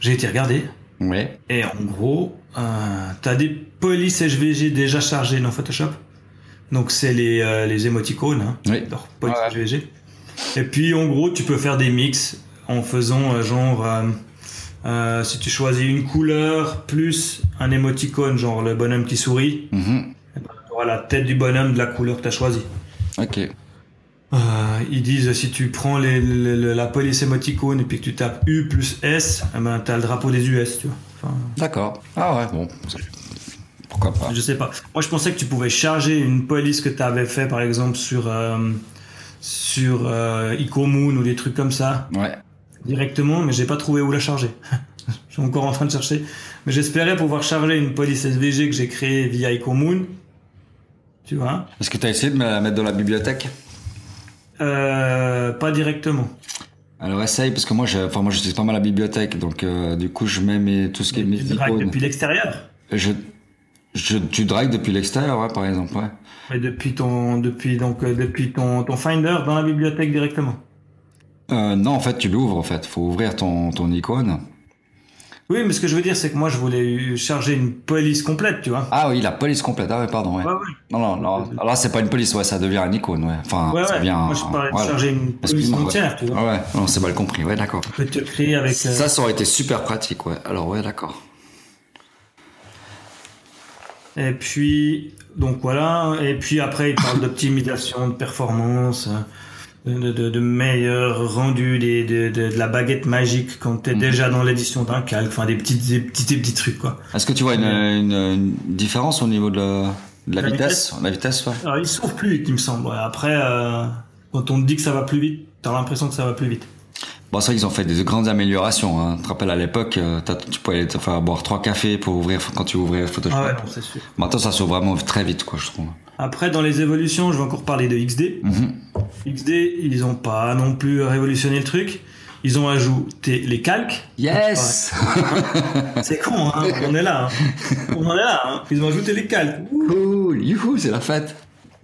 J'ai été regarder. Ouais. Et en gros, euh, t'as des polices SVG déjà chargées dans Photoshop. Donc c'est les, euh, les émoticônes, hein, Oui. polices Ouais. SVG. Et puis en gros, tu peux faire des mix en faisant euh, genre, euh, euh, si tu choisis une couleur plus un émoticône, genre le bonhomme qui sourit, Mhm. tu auras la tête du bonhomme de la couleur que tu as choisie. Ok. Euh, ils disent si tu prends les, la police émoticône et puis que tu tapes U plus S, eh ben, t'as le drapeau des US, tu vois. Enfin, D'accord. Ah ouais, bon. Pourquoi pas. Je sais pas. Moi, je pensais que tu pouvais charger une police que tu avais fait, par exemple, sur, euh, sur euh, EcoMoon ou des trucs comme ça, Ouais. directement, mais j'ai pas trouvé où la charger. [LAUGHS] je suis encore en train de chercher. Mais j'espérais pouvoir charger une police SVG que j'ai créée via EcoMoon. Tu vois? Est-ce que tu as essayé de me la mettre dans la bibliothèque? Euh, Pas directement. Alors essaye, parce que moi, je, enfin, moi, j'utilise pas mal la bibliothèque, donc euh, du coup, je mets mes, tout ce qui est mes depuis l'extérieur? Je, je, tu dragues depuis l'extérieur, ouais, par exemple, ouais. Mais depuis ton, depuis donc, euh, depuis ton, ton Finder dans la bibliothèque directement. Euh, non, en fait, tu l'ouvres, en fait. Faut ouvrir ton, ton icône. Oui, mais ce que je veux dire, c'est que moi, je voulais charger une police complète, tu vois. Ah oui, la police complète. Ah ouais, pardon, ouais. Ouais, ouais. Non, non, non. Alors là, c'est pas une police, ouais, ça devient un icône, ouais. Enfin, Ouais, ça devient. Moi, je parlais de charger une police entière, tu vois. Ah ouais, non, c'est mal compris, ouais, d'accord. Tu peux te créer avec. euh, Ça, ça aurait été super pratique, ouais. Alors, ouais, d'accord. Et puis, donc voilà. Et puis après, il parle d'optimisation, de performance, euh, de, de, de meilleur rendu, des, de, la baguette magique quand t'es Mhm. déjà dans l'édition d'un calque. Enfin, des petites, des petits, des petits trucs, quoi. Est-ce que tu vois une, une, une différence au niveau de la, de la La vitesse? La vitesse, ouais. Alors, il s'ouvre plus vite, il me semble. Après, euh, quand on te dit que ça va plus vite, t'as l'impression que ça va plus vite. Bon, c'est vrai qu'ils ont fait des grandes améliorations. Hein. Tu te rappelles à l'époque, euh, tu pouvais te faire boire trois cafés pour ouvrir quand tu ouvrais Photoshop. Ah ouais, non, c'est sûr. Maintenant, ça s'ouvre vraiment très vite, quoi, je trouve. Après, dans les évolutions, je vais encore parler de XD. Mhm. XD, ils ont pas non plus révolutionné le truc. Ils ont ajouté les calques. Yes [LAUGHS] C'est con, hein on est là. hein. On en est là. Hein ils ont ajouté les calques. Cool Youhou, c'est la fête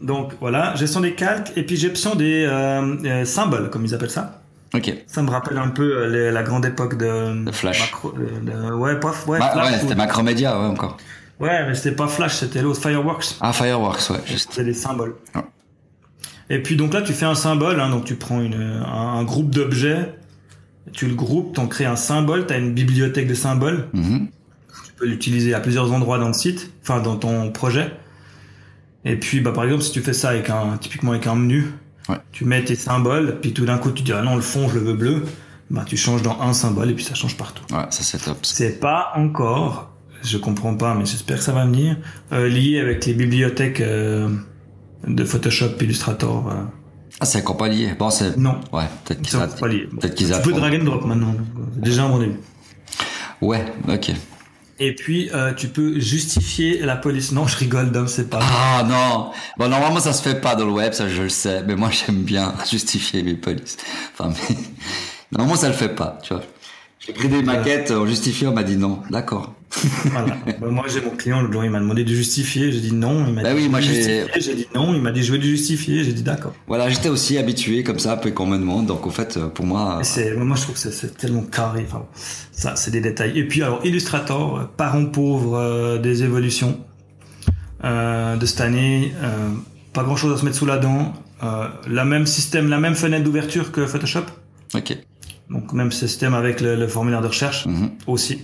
Donc voilà, gestion des calques et puis gestion des euh, euh, symboles, comme ils appellent ça. Ok. Ça me rappelle un peu euh, les- la grande époque de, Flash. macro- euh, de- ouais, pas, ouais, Bah, Flash ouais, ou- c'était Macromédia, ouais, encore. Ouais, mais c'était pas Flash, c'était l'autre Fireworks. Ah, Fireworks, ouais, juste. C'est des symboles. Et puis donc là, tu fais un symbole, hein, donc tu prends une, un, un groupe d'objets, tu le groupes, t'en crées un symbole, t'as une bibliothèque de symboles, Mhm. tu peux l'utiliser à plusieurs endroits dans le site, enfin dans ton projet. Et puis, bah, par exemple, si tu fais ça avec un, typiquement avec un menu, Ouais. tu mets tes symboles, puis tout d'un coup tu dis ah non le fond je le veux bleu, bah tu changes dans un symbole et puis ça change partout. Ouais, ça c'est top. C'est pas encore, je comprends pas, mais j'espère que ça va venir, euh, lié avec les bibliothèques euh, de Photoshop, Illustrator. euh. Ah, c'est encore pas lié. Bon, c'est. Non, Ouais, peut-être qu'ils a... peut-être qu'ils Tu peux drag and drop maintenant, déjà un bon début. Ouais, ok. Et puis euh, tu peux justifier la police. Non, je rigole, Dom, c'est pas. Ah non Bon, normalement, ça se fait pas dans le web, ça je le sais. Mais moi, [LAUGHS] j'aime bien justifier mes polices. Enfin, mais... Normalement, ça le fait pas, tu vois. J'ai pris des maquettes, on justifié, on m'a dit non. D'accord. Voilà. [LAUGHS] Bah, moi, j'ai mon client, le jour, il m'a demandé de justifier. J'ai dit non. Il m'a Bah dit oui, moi, justifier. J'ai dit non. Il m'a dit je veux du justifier. J'ai dit d'accord. Voilà, j'étais aussi habitué comme ça, après qu'on me demande. Donc, en fait, pour moi... C'est, moi, je trouve que c'est, tellement carré. Enfin, ça, c'est des détails. Et puis, alors, Illustrator, euh, parent pauvre euh, des évolutions euh, de cette année. euh, pas grand chose à se mettre sous la dent. Euh, la même système, la même fenêtre d'ouverture que Photoshop. Ok. Donc, même système avec le, le formulaire de recherche Mhm. aussi.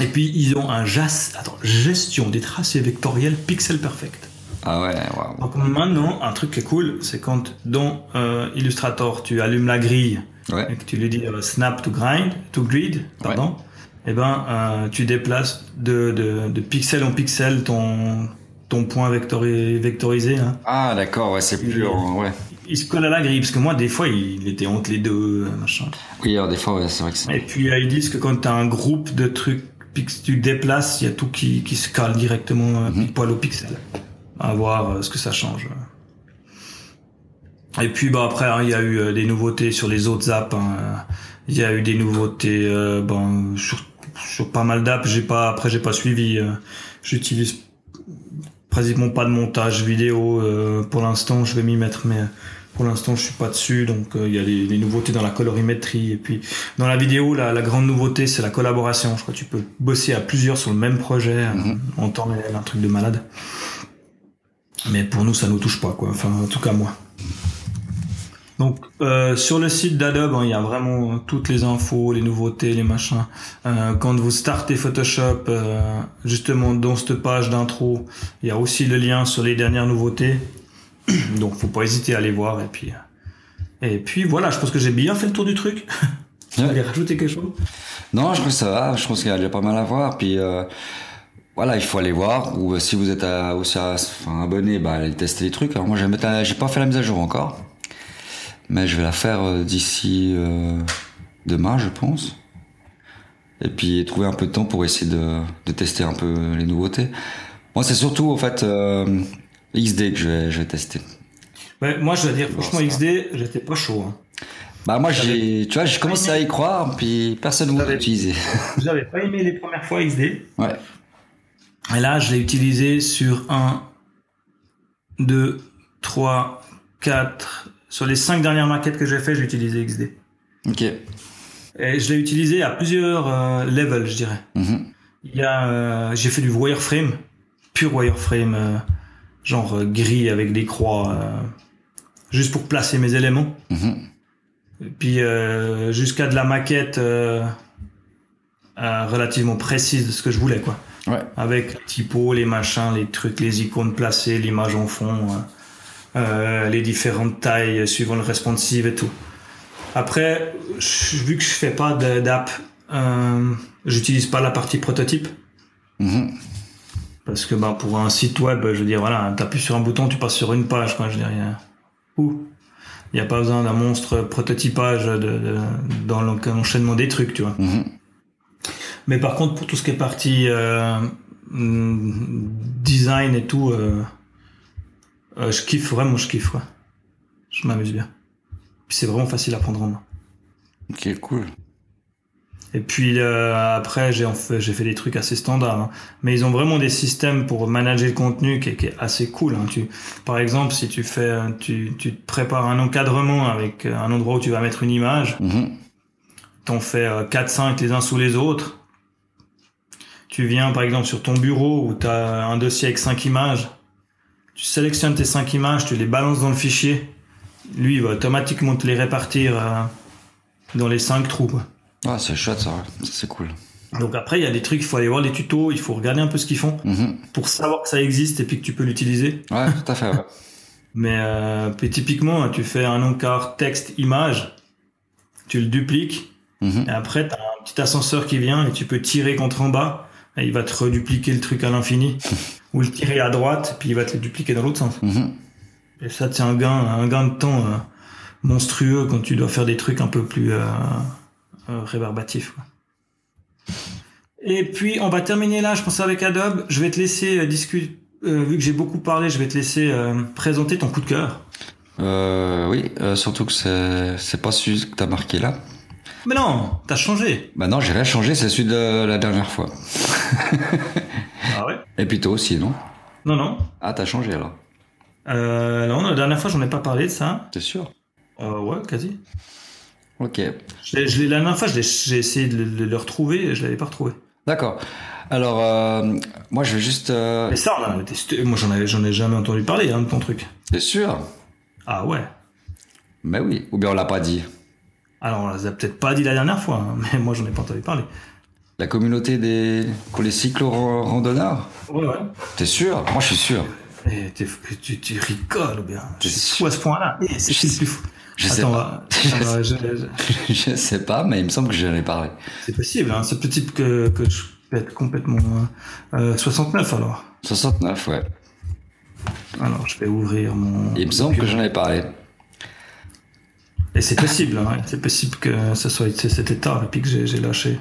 Et puis, ils ont un jas, attends, gestion des tracés vectoriels pixel perfect. Ah ouais, waouh. Donc maintenant, un truc qui est cool, c'est quand dans euh, Illustrator, tu allumes la grille Ouais. et que tu lui dis euh, snap to grind, to grid, pardon, et ben euh, tu déplaces de, de, de pixel en pixel ton ton point vectori- vectorisé. Hein. Ah d'accord, ouais, c'est plus... en- Ouais. Il se colle à la grille parce que moi des fois il était entre les deux euh, machin. Oui, alors des fois, ouais, c'est vrai que c'est... Et puis ils disent que quand tu as un groupe de trucs pix- tu déplaces, il y a tout qui, qui se cale directement pile poil au pixel. À voir euh, ce que ça change. Et puis bah après hein, il y a eu des nouveautés sur les autres apps. hein. Il y a eu des nouveautés euh, bon, sur, sur pas mal d'apps. J'ai pas après j'ai pas suivi. euh, J'utilise pratiquement pas de montage vidéo euh, pour l'instant. Je vais m'y mettre mais pour l'instant je suis pas dessus. Donc euh, il y a des, des nouveautés dans la colorimétrie et puis dans la vidéo, la, la grande nouveauté, c'est la collaboration. Je crois que tu peux bosser à plusieurs sur le même projet euh, Mhm. en temps réel, un truc de malade. Mais pour nous, ça nous touche pas, quoi. Enfin, en tout cas, moi. Donc, euh, sur le site d'Adobe, hein, il y a vraiment toutes les infos, les nouveautés, les machins. Euh, quand vous startez Photoshop, euh, justement, dans cette page d'intro, il y a aussi le lien sur les dernières nouveautés. [CLEARS THROAT] Donc, faut pas hésiter à aller voir. Et puis, euh, et puis voilà, je pense que j'ai bien fait le tour du truc. [LAUGHS] Tu voulais rajouter quelque chose? Non, je trouve que ça va. Je pense qu'il y a déjà pas mal à voir. Puis euh, voilà, il faut aller voir. Ou euh, si vous êtes à- aussi à- enfin, abonné, bah, allez tester les trucs. Alors moi, j'ai pas fait la mise à jour encore, mais je vais la faire euh, d'ici euh, demain, je pense. Et puis trouver un peu de temps pour essayer de, de tester un peu les nouveautés. Moi, c'est surtout en fait XD que je vais, je vais tester. Ouais, Moi, je dois dire, franchement, XD, j'étais pas chaud. Hein. Bah moi, j'ai, tu vois, j'ai commencé à y croire, puis personne ne voulait J'avais- l'utiliser. [LAUGHS] J'avais pas aimé les premières fois XD. Ouais. Et là, je l'ai utilisé sur 1, 2, 3, 4. Sur les 5 dernières maquettes que j'ai fait, j'ai utilisé XD. Ok. Et je l'ai utilisé à plusieurs euh, levels, je dirais. Mhm. Il y a, euh, j'ai fait du wireframe, pur wireframe, euh, genre euh, gris avec des croix, euh, juste pour placer mes éléments. Mhm. Et puis euh, jusqu'à de la maquette relativement précise de ce que je voulais, quoi. Ouais. Avec les typos, les machins, les trucs, les icônes placées, l'image en fond, euh, les différentes tailles suivant le responsive et tout. Après, je- vu que je fais pas d'app, euh, j'utilise pas la partie prototype. Mhm. Parce que bah, pour un site web, je veux dire, voilà, t'appuies sur un bouton, tu passes sur une page, quoi, je veux dire, il y a... Ouh. Il n'y a pas besoin d'un monstre prototypage de, de- dans l'en- l'enchaînement des trucs, tu vois. Mhm. Mais par contre, pour tout ce qui est partie euh, mm, design et tout, euh, euh, je kiffe vraiment, je kiffe, quoi. Je m'amuse bien. Puis c'est vraiment facile à prendre en main. Ok, cool. Et puis euh, après, j'ai fait, j'ai fait des trucs assez standards. hein. Mais ils ont vraiment des systèmes pour manager le contenu qui est, qui est assez cool. hein. Tu, par exemple, si tu fais, euh, tu, tu te prépares un encadrement avec euh, un endroit où tu vas mettre une image, Mhm. t'en fais euh, 4-5 les uns sous les autres. tu viens par exemple sur ton bureau où tu as un dossier avec cinq images, tu sélectionnes tes cinq images, tu les balances dans le fichier, lui il va automatiquement te les répartir euh, dans les cinq trous. quoi. Ah, c'est chouette ça, c'est cool. Donc après il y a des trucs, il faut aller voir les tutos, il faut regarder un peu ce qu'ils font Mhm. pour savoir que ça existe et puis que tu peux l'utiliser. Ouais, [LAUGHS] tout à fait, ouais. Mais euh, typiquement, tu fais un encart texte image, tu le dupliques Mhm. et après tu as un petit ascenseur qui vient et tu peux tirer contre en bas et il va te redupliquer le truc à l'infini [LAUGHS] ou le tirer à droite puis il va te le dupliquer dans l'autre sens. Mhm. Et ça c'est un gain un gain de temps euh, monstrueux quand tu dois faire des trucs un peu plus euh, euh, rébarbatifs. quoi. Et puis on va terminer là, je pense avec Adobe. Je vais te laisser discuter. vu que j'ai beaucoup parlé, je vais te laisser euh, présenter ton coup de cœur. Euh, oui, euh, surtout que c'est, c'est pas celui que t'as marqué là. Mais non, t'as changé. Bah non, j'ai rien changé, c'est celui de la dernière fois. [LAUGHS] Ah ouais? Et puis toi aussi, non? Non, non. Ah, t'as changé alors? Euh, non, la dernière fois, j'en ai pas parlé de ça. T'es sûr? Euh, ouais, quasi. Ok. Je je la dernière fois, j'ai essayé de le, de le retrouver et je l'avais pas retrouvé. D'accord. Alors, euh, moi je vais juste... Euh... Mais ça, on a testé. Moi, j'en avais, j'en ai jamais entendu parler, hein, de ton truc. T'es sûr? Ah ouais. Mais oui. Ou bien on l'a pas dit. Alors, on les a peut-être pas dit la dernière fois, hein, [LAUGHS] mais moi, j'en ai pas entendu parler. La communauté des... pour les cyclo-randonneurs? Ouais, ouais. T'es sûr? Moi je suis sûr. Et t'es- tu, tu rigoles ou bien C'est fou à ce point-là. Eh, C'est Je le plus fou. Je sais Attends, pas. on va- [LAUGHS] je- je- [LAUGHS] je sais pas, mais il me semble que j'en ai parlé. c'est possible. Hein. C'est possible que, que je être complètement euh, 69 alors. 69, ouais. Alors, je vais ouvrir mon. Il me semble que j'en ai parlé. Et c'est possible, hein. c'est possible que ça soit cet état et puis que j'ai j'ai lâché,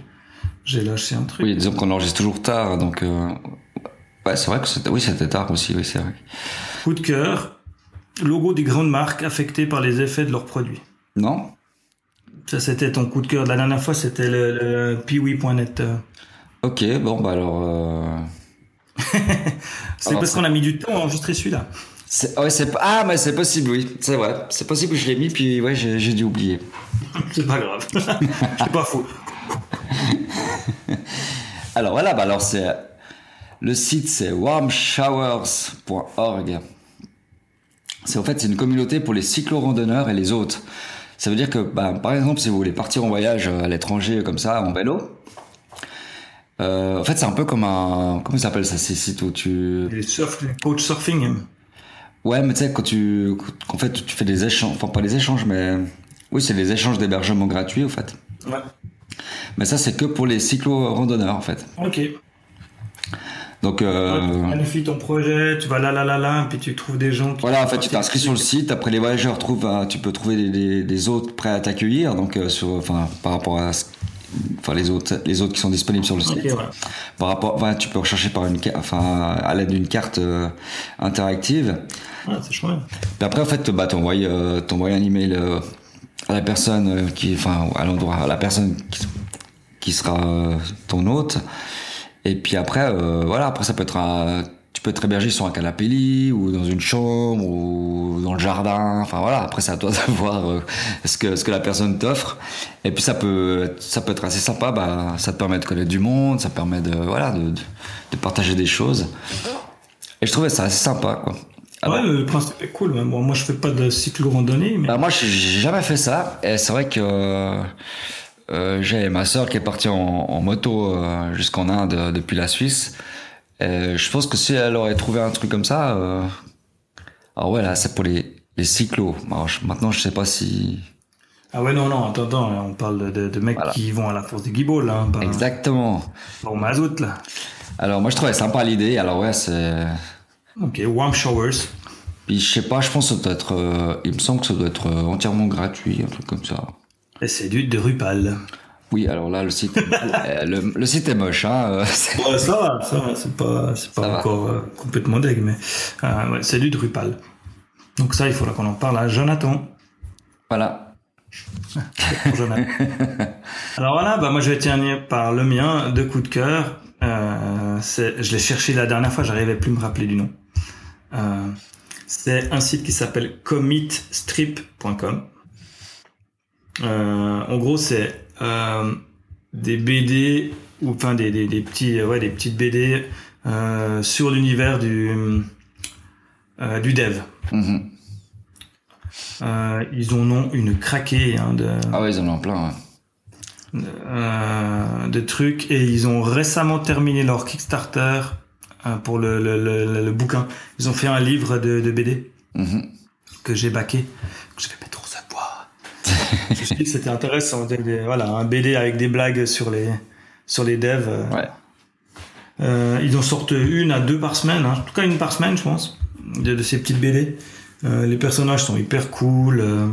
j'ai lâché un truc. Oui, disons qu'on enregistre toujours tard, donc... euh, Ouais, c'est vrai que c'était... Oui, c'était tard aussi, oui, c'est vrai. Coup de cœur, logo des grandes marques affectées par les effets de leurs produits. Non Ça, c'était ton coup de cœur de la dernière fois, c'était le, le piwi.net. Ok, bon, bah alors... euh, [LAUGHS] C'est parce qu'on a mis du temps à enregistrer celui-là. Ouais. Ah, mais c'est possible, oui. C'est vrai. C'est possible que je l'ai mis, puis ouais, j'ai, j'ai dû oublier. [LAUGHS] C'est pas grave. [LAUGHS] C'est pas fou. Alors voilà, bah alors c'est... Le site, c'est warmshowers.org. C'est en fait c'est une communauté pour les cyclo-randonneurs et les hôtes. Ça veut dire que, bah, par exemple, si vous voulez partir en voyage à l'étranger comme ça, en vélo, euh, en fait c'est un peu comme un... Comment ça s'appelle ça, ces sites où tu... Les surf, coach surfing. Ouais, mais tu sais, quand tu... En fait, tu fais des échanges... Enfin, pas des échanges, mais... Oui, c'est des échanges d'hébergement gratuits, en fait. Ouais. Mais ça, c'est que pour les cyclo-randonneurs, en fait. Ok. Donc... Euh... Tu planifies ton projet, tu vas là, là, là, là, puis tu trouves des gens qui. Voilà, en fait, tu t'inscris sur le site. Après, les voyageurs trouvent, euh, tu peux trouver des, des, hôtes prêts à t'accueillir. Donc, euh, sur, enfin, par rapport à, ce- enfin, les autres, les autres qui sont disponibles sur le site. Ok, voilà. Par rapport, enfin, tu peux rechercher par une, enfin, à l'aide d'une carte euh, interactive. Ah, c'est chouette. Puis après, en fait, bah, t'envoies, euh, un email euh, à la personne euh, qui, enfin, à l'endroit, à la personne qui, qui sera ton hôte. Et puis après, euh, voilà, après ça peut être un, tu peux être hébergé sur un canapé lit ou dans une chambre ou dans le jardin. Enfin voilà, après c'est à toi [LAUGHS] de voir euh, ce que ce que la personne t'offre. Et puis ça peut ça peut être assez sympa. Bah ça te permet de connaître du monde, ça permet de voilà de, de, de partager des choses. Et je trouvais ça assez sympa quoi. Alors- ouais, le principe est cool. mais Bon, moi, je fais pas de cyclo-randonnée, mais. bah moi, j'ai jamais fait ça. Et c'est vrai que euh, j'ai ma sœur qui est partie en, en moto euh, jusqu'en Inde euh, depuis la Suisse. Et je pense que si elle aurait trouvé un truc comme ça, euh... alors ouais là, c'est pour les les cyclos. Alors, je- maintenant, je sais pas si Ah ouais, non, non, attends, attends, on parle de, de mecs Voilà. qui vont à la force des guibolles, là, pas, exactement. pas au mazout, là. Alors moi, je trouvais sympa l'idée. Alors ouais, c'est Ok, warm showers. puis je sais pas, je pense que ça doit être, euh, il me semble que ça doit être euh, entièrement gratuit, un truc comme ça. Et c'est du Drupal. Oui, alors là, le site, [LAUGHS] euh, le, le site est moche, hein. euh, [LAUGHS] Ouais, ça va, ça va, c'est pas, c'est pas Ça encore euh, complètement deg, mais euh, ouais, c'est du Drupal. Donc ça, il faudra qu'on en parle à Jonathan. Voilà. Jonathan. [LAUGHS] Alors voilà, bah moi je vais terminer par le mien, de coup de cœur. Euh, c'est, je l'ai cherché la dernière fois, j'arrivais plus à me rappeler du nom. C'est un site qui s'appelle commitstrip.com. Euh, en gros, c'est euh, des BD ou enfin des, des, des petits, ouais, des petites BD euh, sur l'univers du euh, du dev. Mhm. Euh, ils en ont une craquée hein, de, Ah ouais, ils en ont plein. ouais. euh, de trucs et ils ont récemment terminé leur Kickstarter euh, pour le, le, le, le bouquin. Ils ont fait un livre de, de BD Mhm. que j'ai baqué. que [LAUGHS] c'était intéressant. des- des- voilà, un BD avec des blagues sur les sur les devs. euh. Ouais. Euh, ils en sortent une à deux par semaine, hein. en tout cas une par semaine, je pense, de, de ces petites BD. Euh, les personnages sont hyper cool. euh.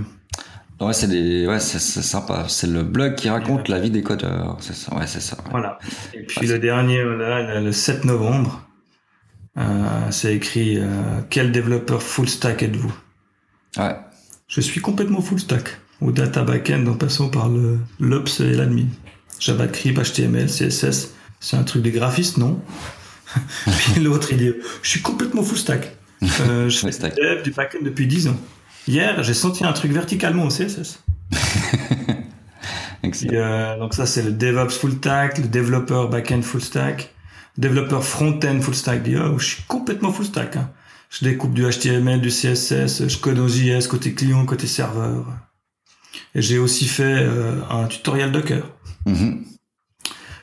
Ouais, c'est des, ouais, c'est sympa. C'est le blog qui raconte la vie des codeurs. C'est ça. Ouais, c'est ça. ouais. Voilà. Et puis le dernier, là, le 7 novembre, c'est écrit Quel développeur full stack êtes-vous? Ouais. Je suis complètement full stack. Au data backend en passant par le l'ops et l'admin. JavaScript, HTML, CSS. C'est un truc des graphistes, non? [LAUGHS] Puis l'autre, il dit Je suis complètement full stack. Euh, [LAUGHS] je Full fais stack. du dev, du backend depuis 10 ans. Hier, j'ai senti un truc verticalement au CSS. [LAUGHS] Excellent. Euh, donc ça c'est le DevOps full stack, le développeur backend full stack, développeur front-end full stack. Dit, oh, je suis complètement full stack. hein. Je découpe du HTML, du CSS, je code en JS côté client, côté serveur. J'ai aussi fait euh, un tutoriel Docker. Mhm.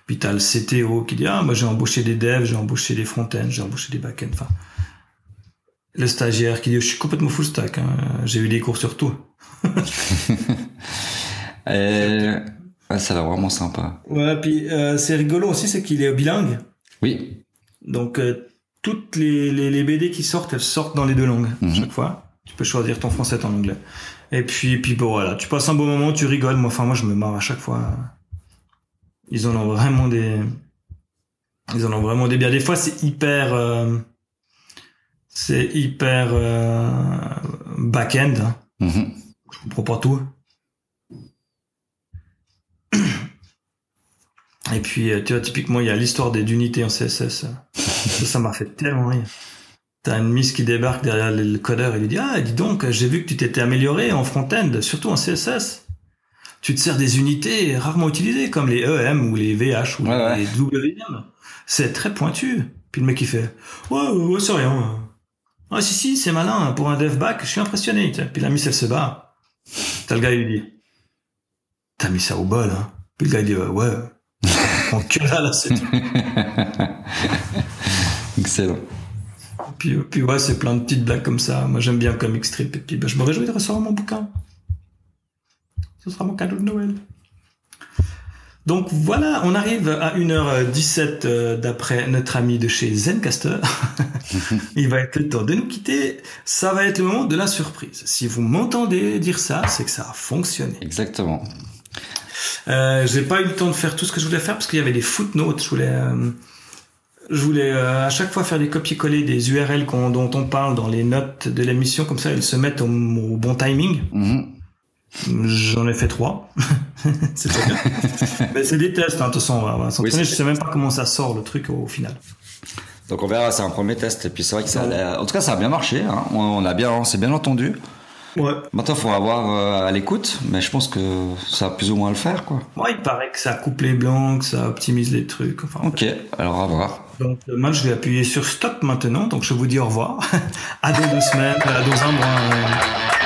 Puis t'as le CTO qui dit ah moi j'ai embauché des devs, j'ai embauché des front-end, j'ai embauché des back-end. Enfin, le stagiaire qui dit je suis complètement full stack. hein. J'ai eu des cours sur tout. [LAUGHS] Ouais, ça a l'air vraiment sympa. Ouais, puis euh, c'est rigolo aussi, c'est qu'il est bilingue. Oui. Donc euh, toutes les, les, les BD qui sortent, elles sortent dans les deux langues Mhm. chaque fois. Tu peux choisir ton français, ton anglais. Et puis puis bon voilà, tu passes un bon moment, tu rigoles. Moi, enfin moi je me marre à chaque fois. Ils en ont vraiment des, ils en ont vraiment des biens. Des fois c'est hyper, euh, c'est hyper euh, back-end. hein. Mhm. Je comprends pas tout. Et puis, euh, tu vois, typiquement, il y a l'histoire des d'unités en CSS. Ça m'a fait tellement rire. T'as une miss qui débarque derrière le codeur et lui dit Ah, dis donc, j'ai vu que tu t'étais amélioré en front-end, surtout en CSS. Tu te sers des unités rarement utilisées, comme les EM ou les VH ou Ouais, ouais. les WM. C'est très pointu. Puis le mec, il fait Ouais, ouais, ouais, c'est rien. Ah, si, si, c'est malin. Pour un dev back, je suis impressionné. Puis la miss, elle se bat. T'as le gars, il lui dit T'as mis ça au bol, hein. Puis le gars, il dit Ouais, ouais. En que là, c'est tout. Excellent. Puis, puis ouais, c'est plein de petites blagues comme ça. Moi, j'aime bien Comic Strip. Et puis, bah, je me réjouis de recevoir mon bouquin. Ce sera mon cadeau de Noël. Donc voilà, on arrive à 1h17 euh, d'après notre ami de chez Zencaster. [LAUGHS] Il va être le temps de nous quitter. Ça va être le moment de la surprise. Si vous m'entendez dire ça, c'est que ça a fonctionné. Exactement. Euh, j'ai pas eu le temps de faire tout ce que je voulais faire parce qu'il y avait des footnotes. Je voulais, euh, je voulais euh, à chaque fois faire des copier-coller des URL dont on parle dans les notes de l'émission, comme ça elles se mettent au, au bon timing. Mhm. J'en ai fait trois. [LAUGHS] c'est très bien. [LAUGHS] Mais c'est des tests, hein, de toute façon, on va, s'entraîner. Oui, je sais même pas comment ça sort le truc au, au final. Donc on verra, c'est un premier test. Et puis c'est vrai que ça a En tout cas, ça a bien marché. hein. On, on a bien, on s'est bien entendu. Ouais. Maintenant, il faudra voir euh, à l'écoute. Mais je pense que ça va plus ou moins le faire, quoi. Ouais, il paraît que ça coupe les blancs, que ça optimise les trucs. Enfin, Ok, alors à voir. Donc euh, moi je vais appuyer sur stop maintenant, donc je vous dis au revoir. [LAUGHS] à dans deux semaines, à dans un mois.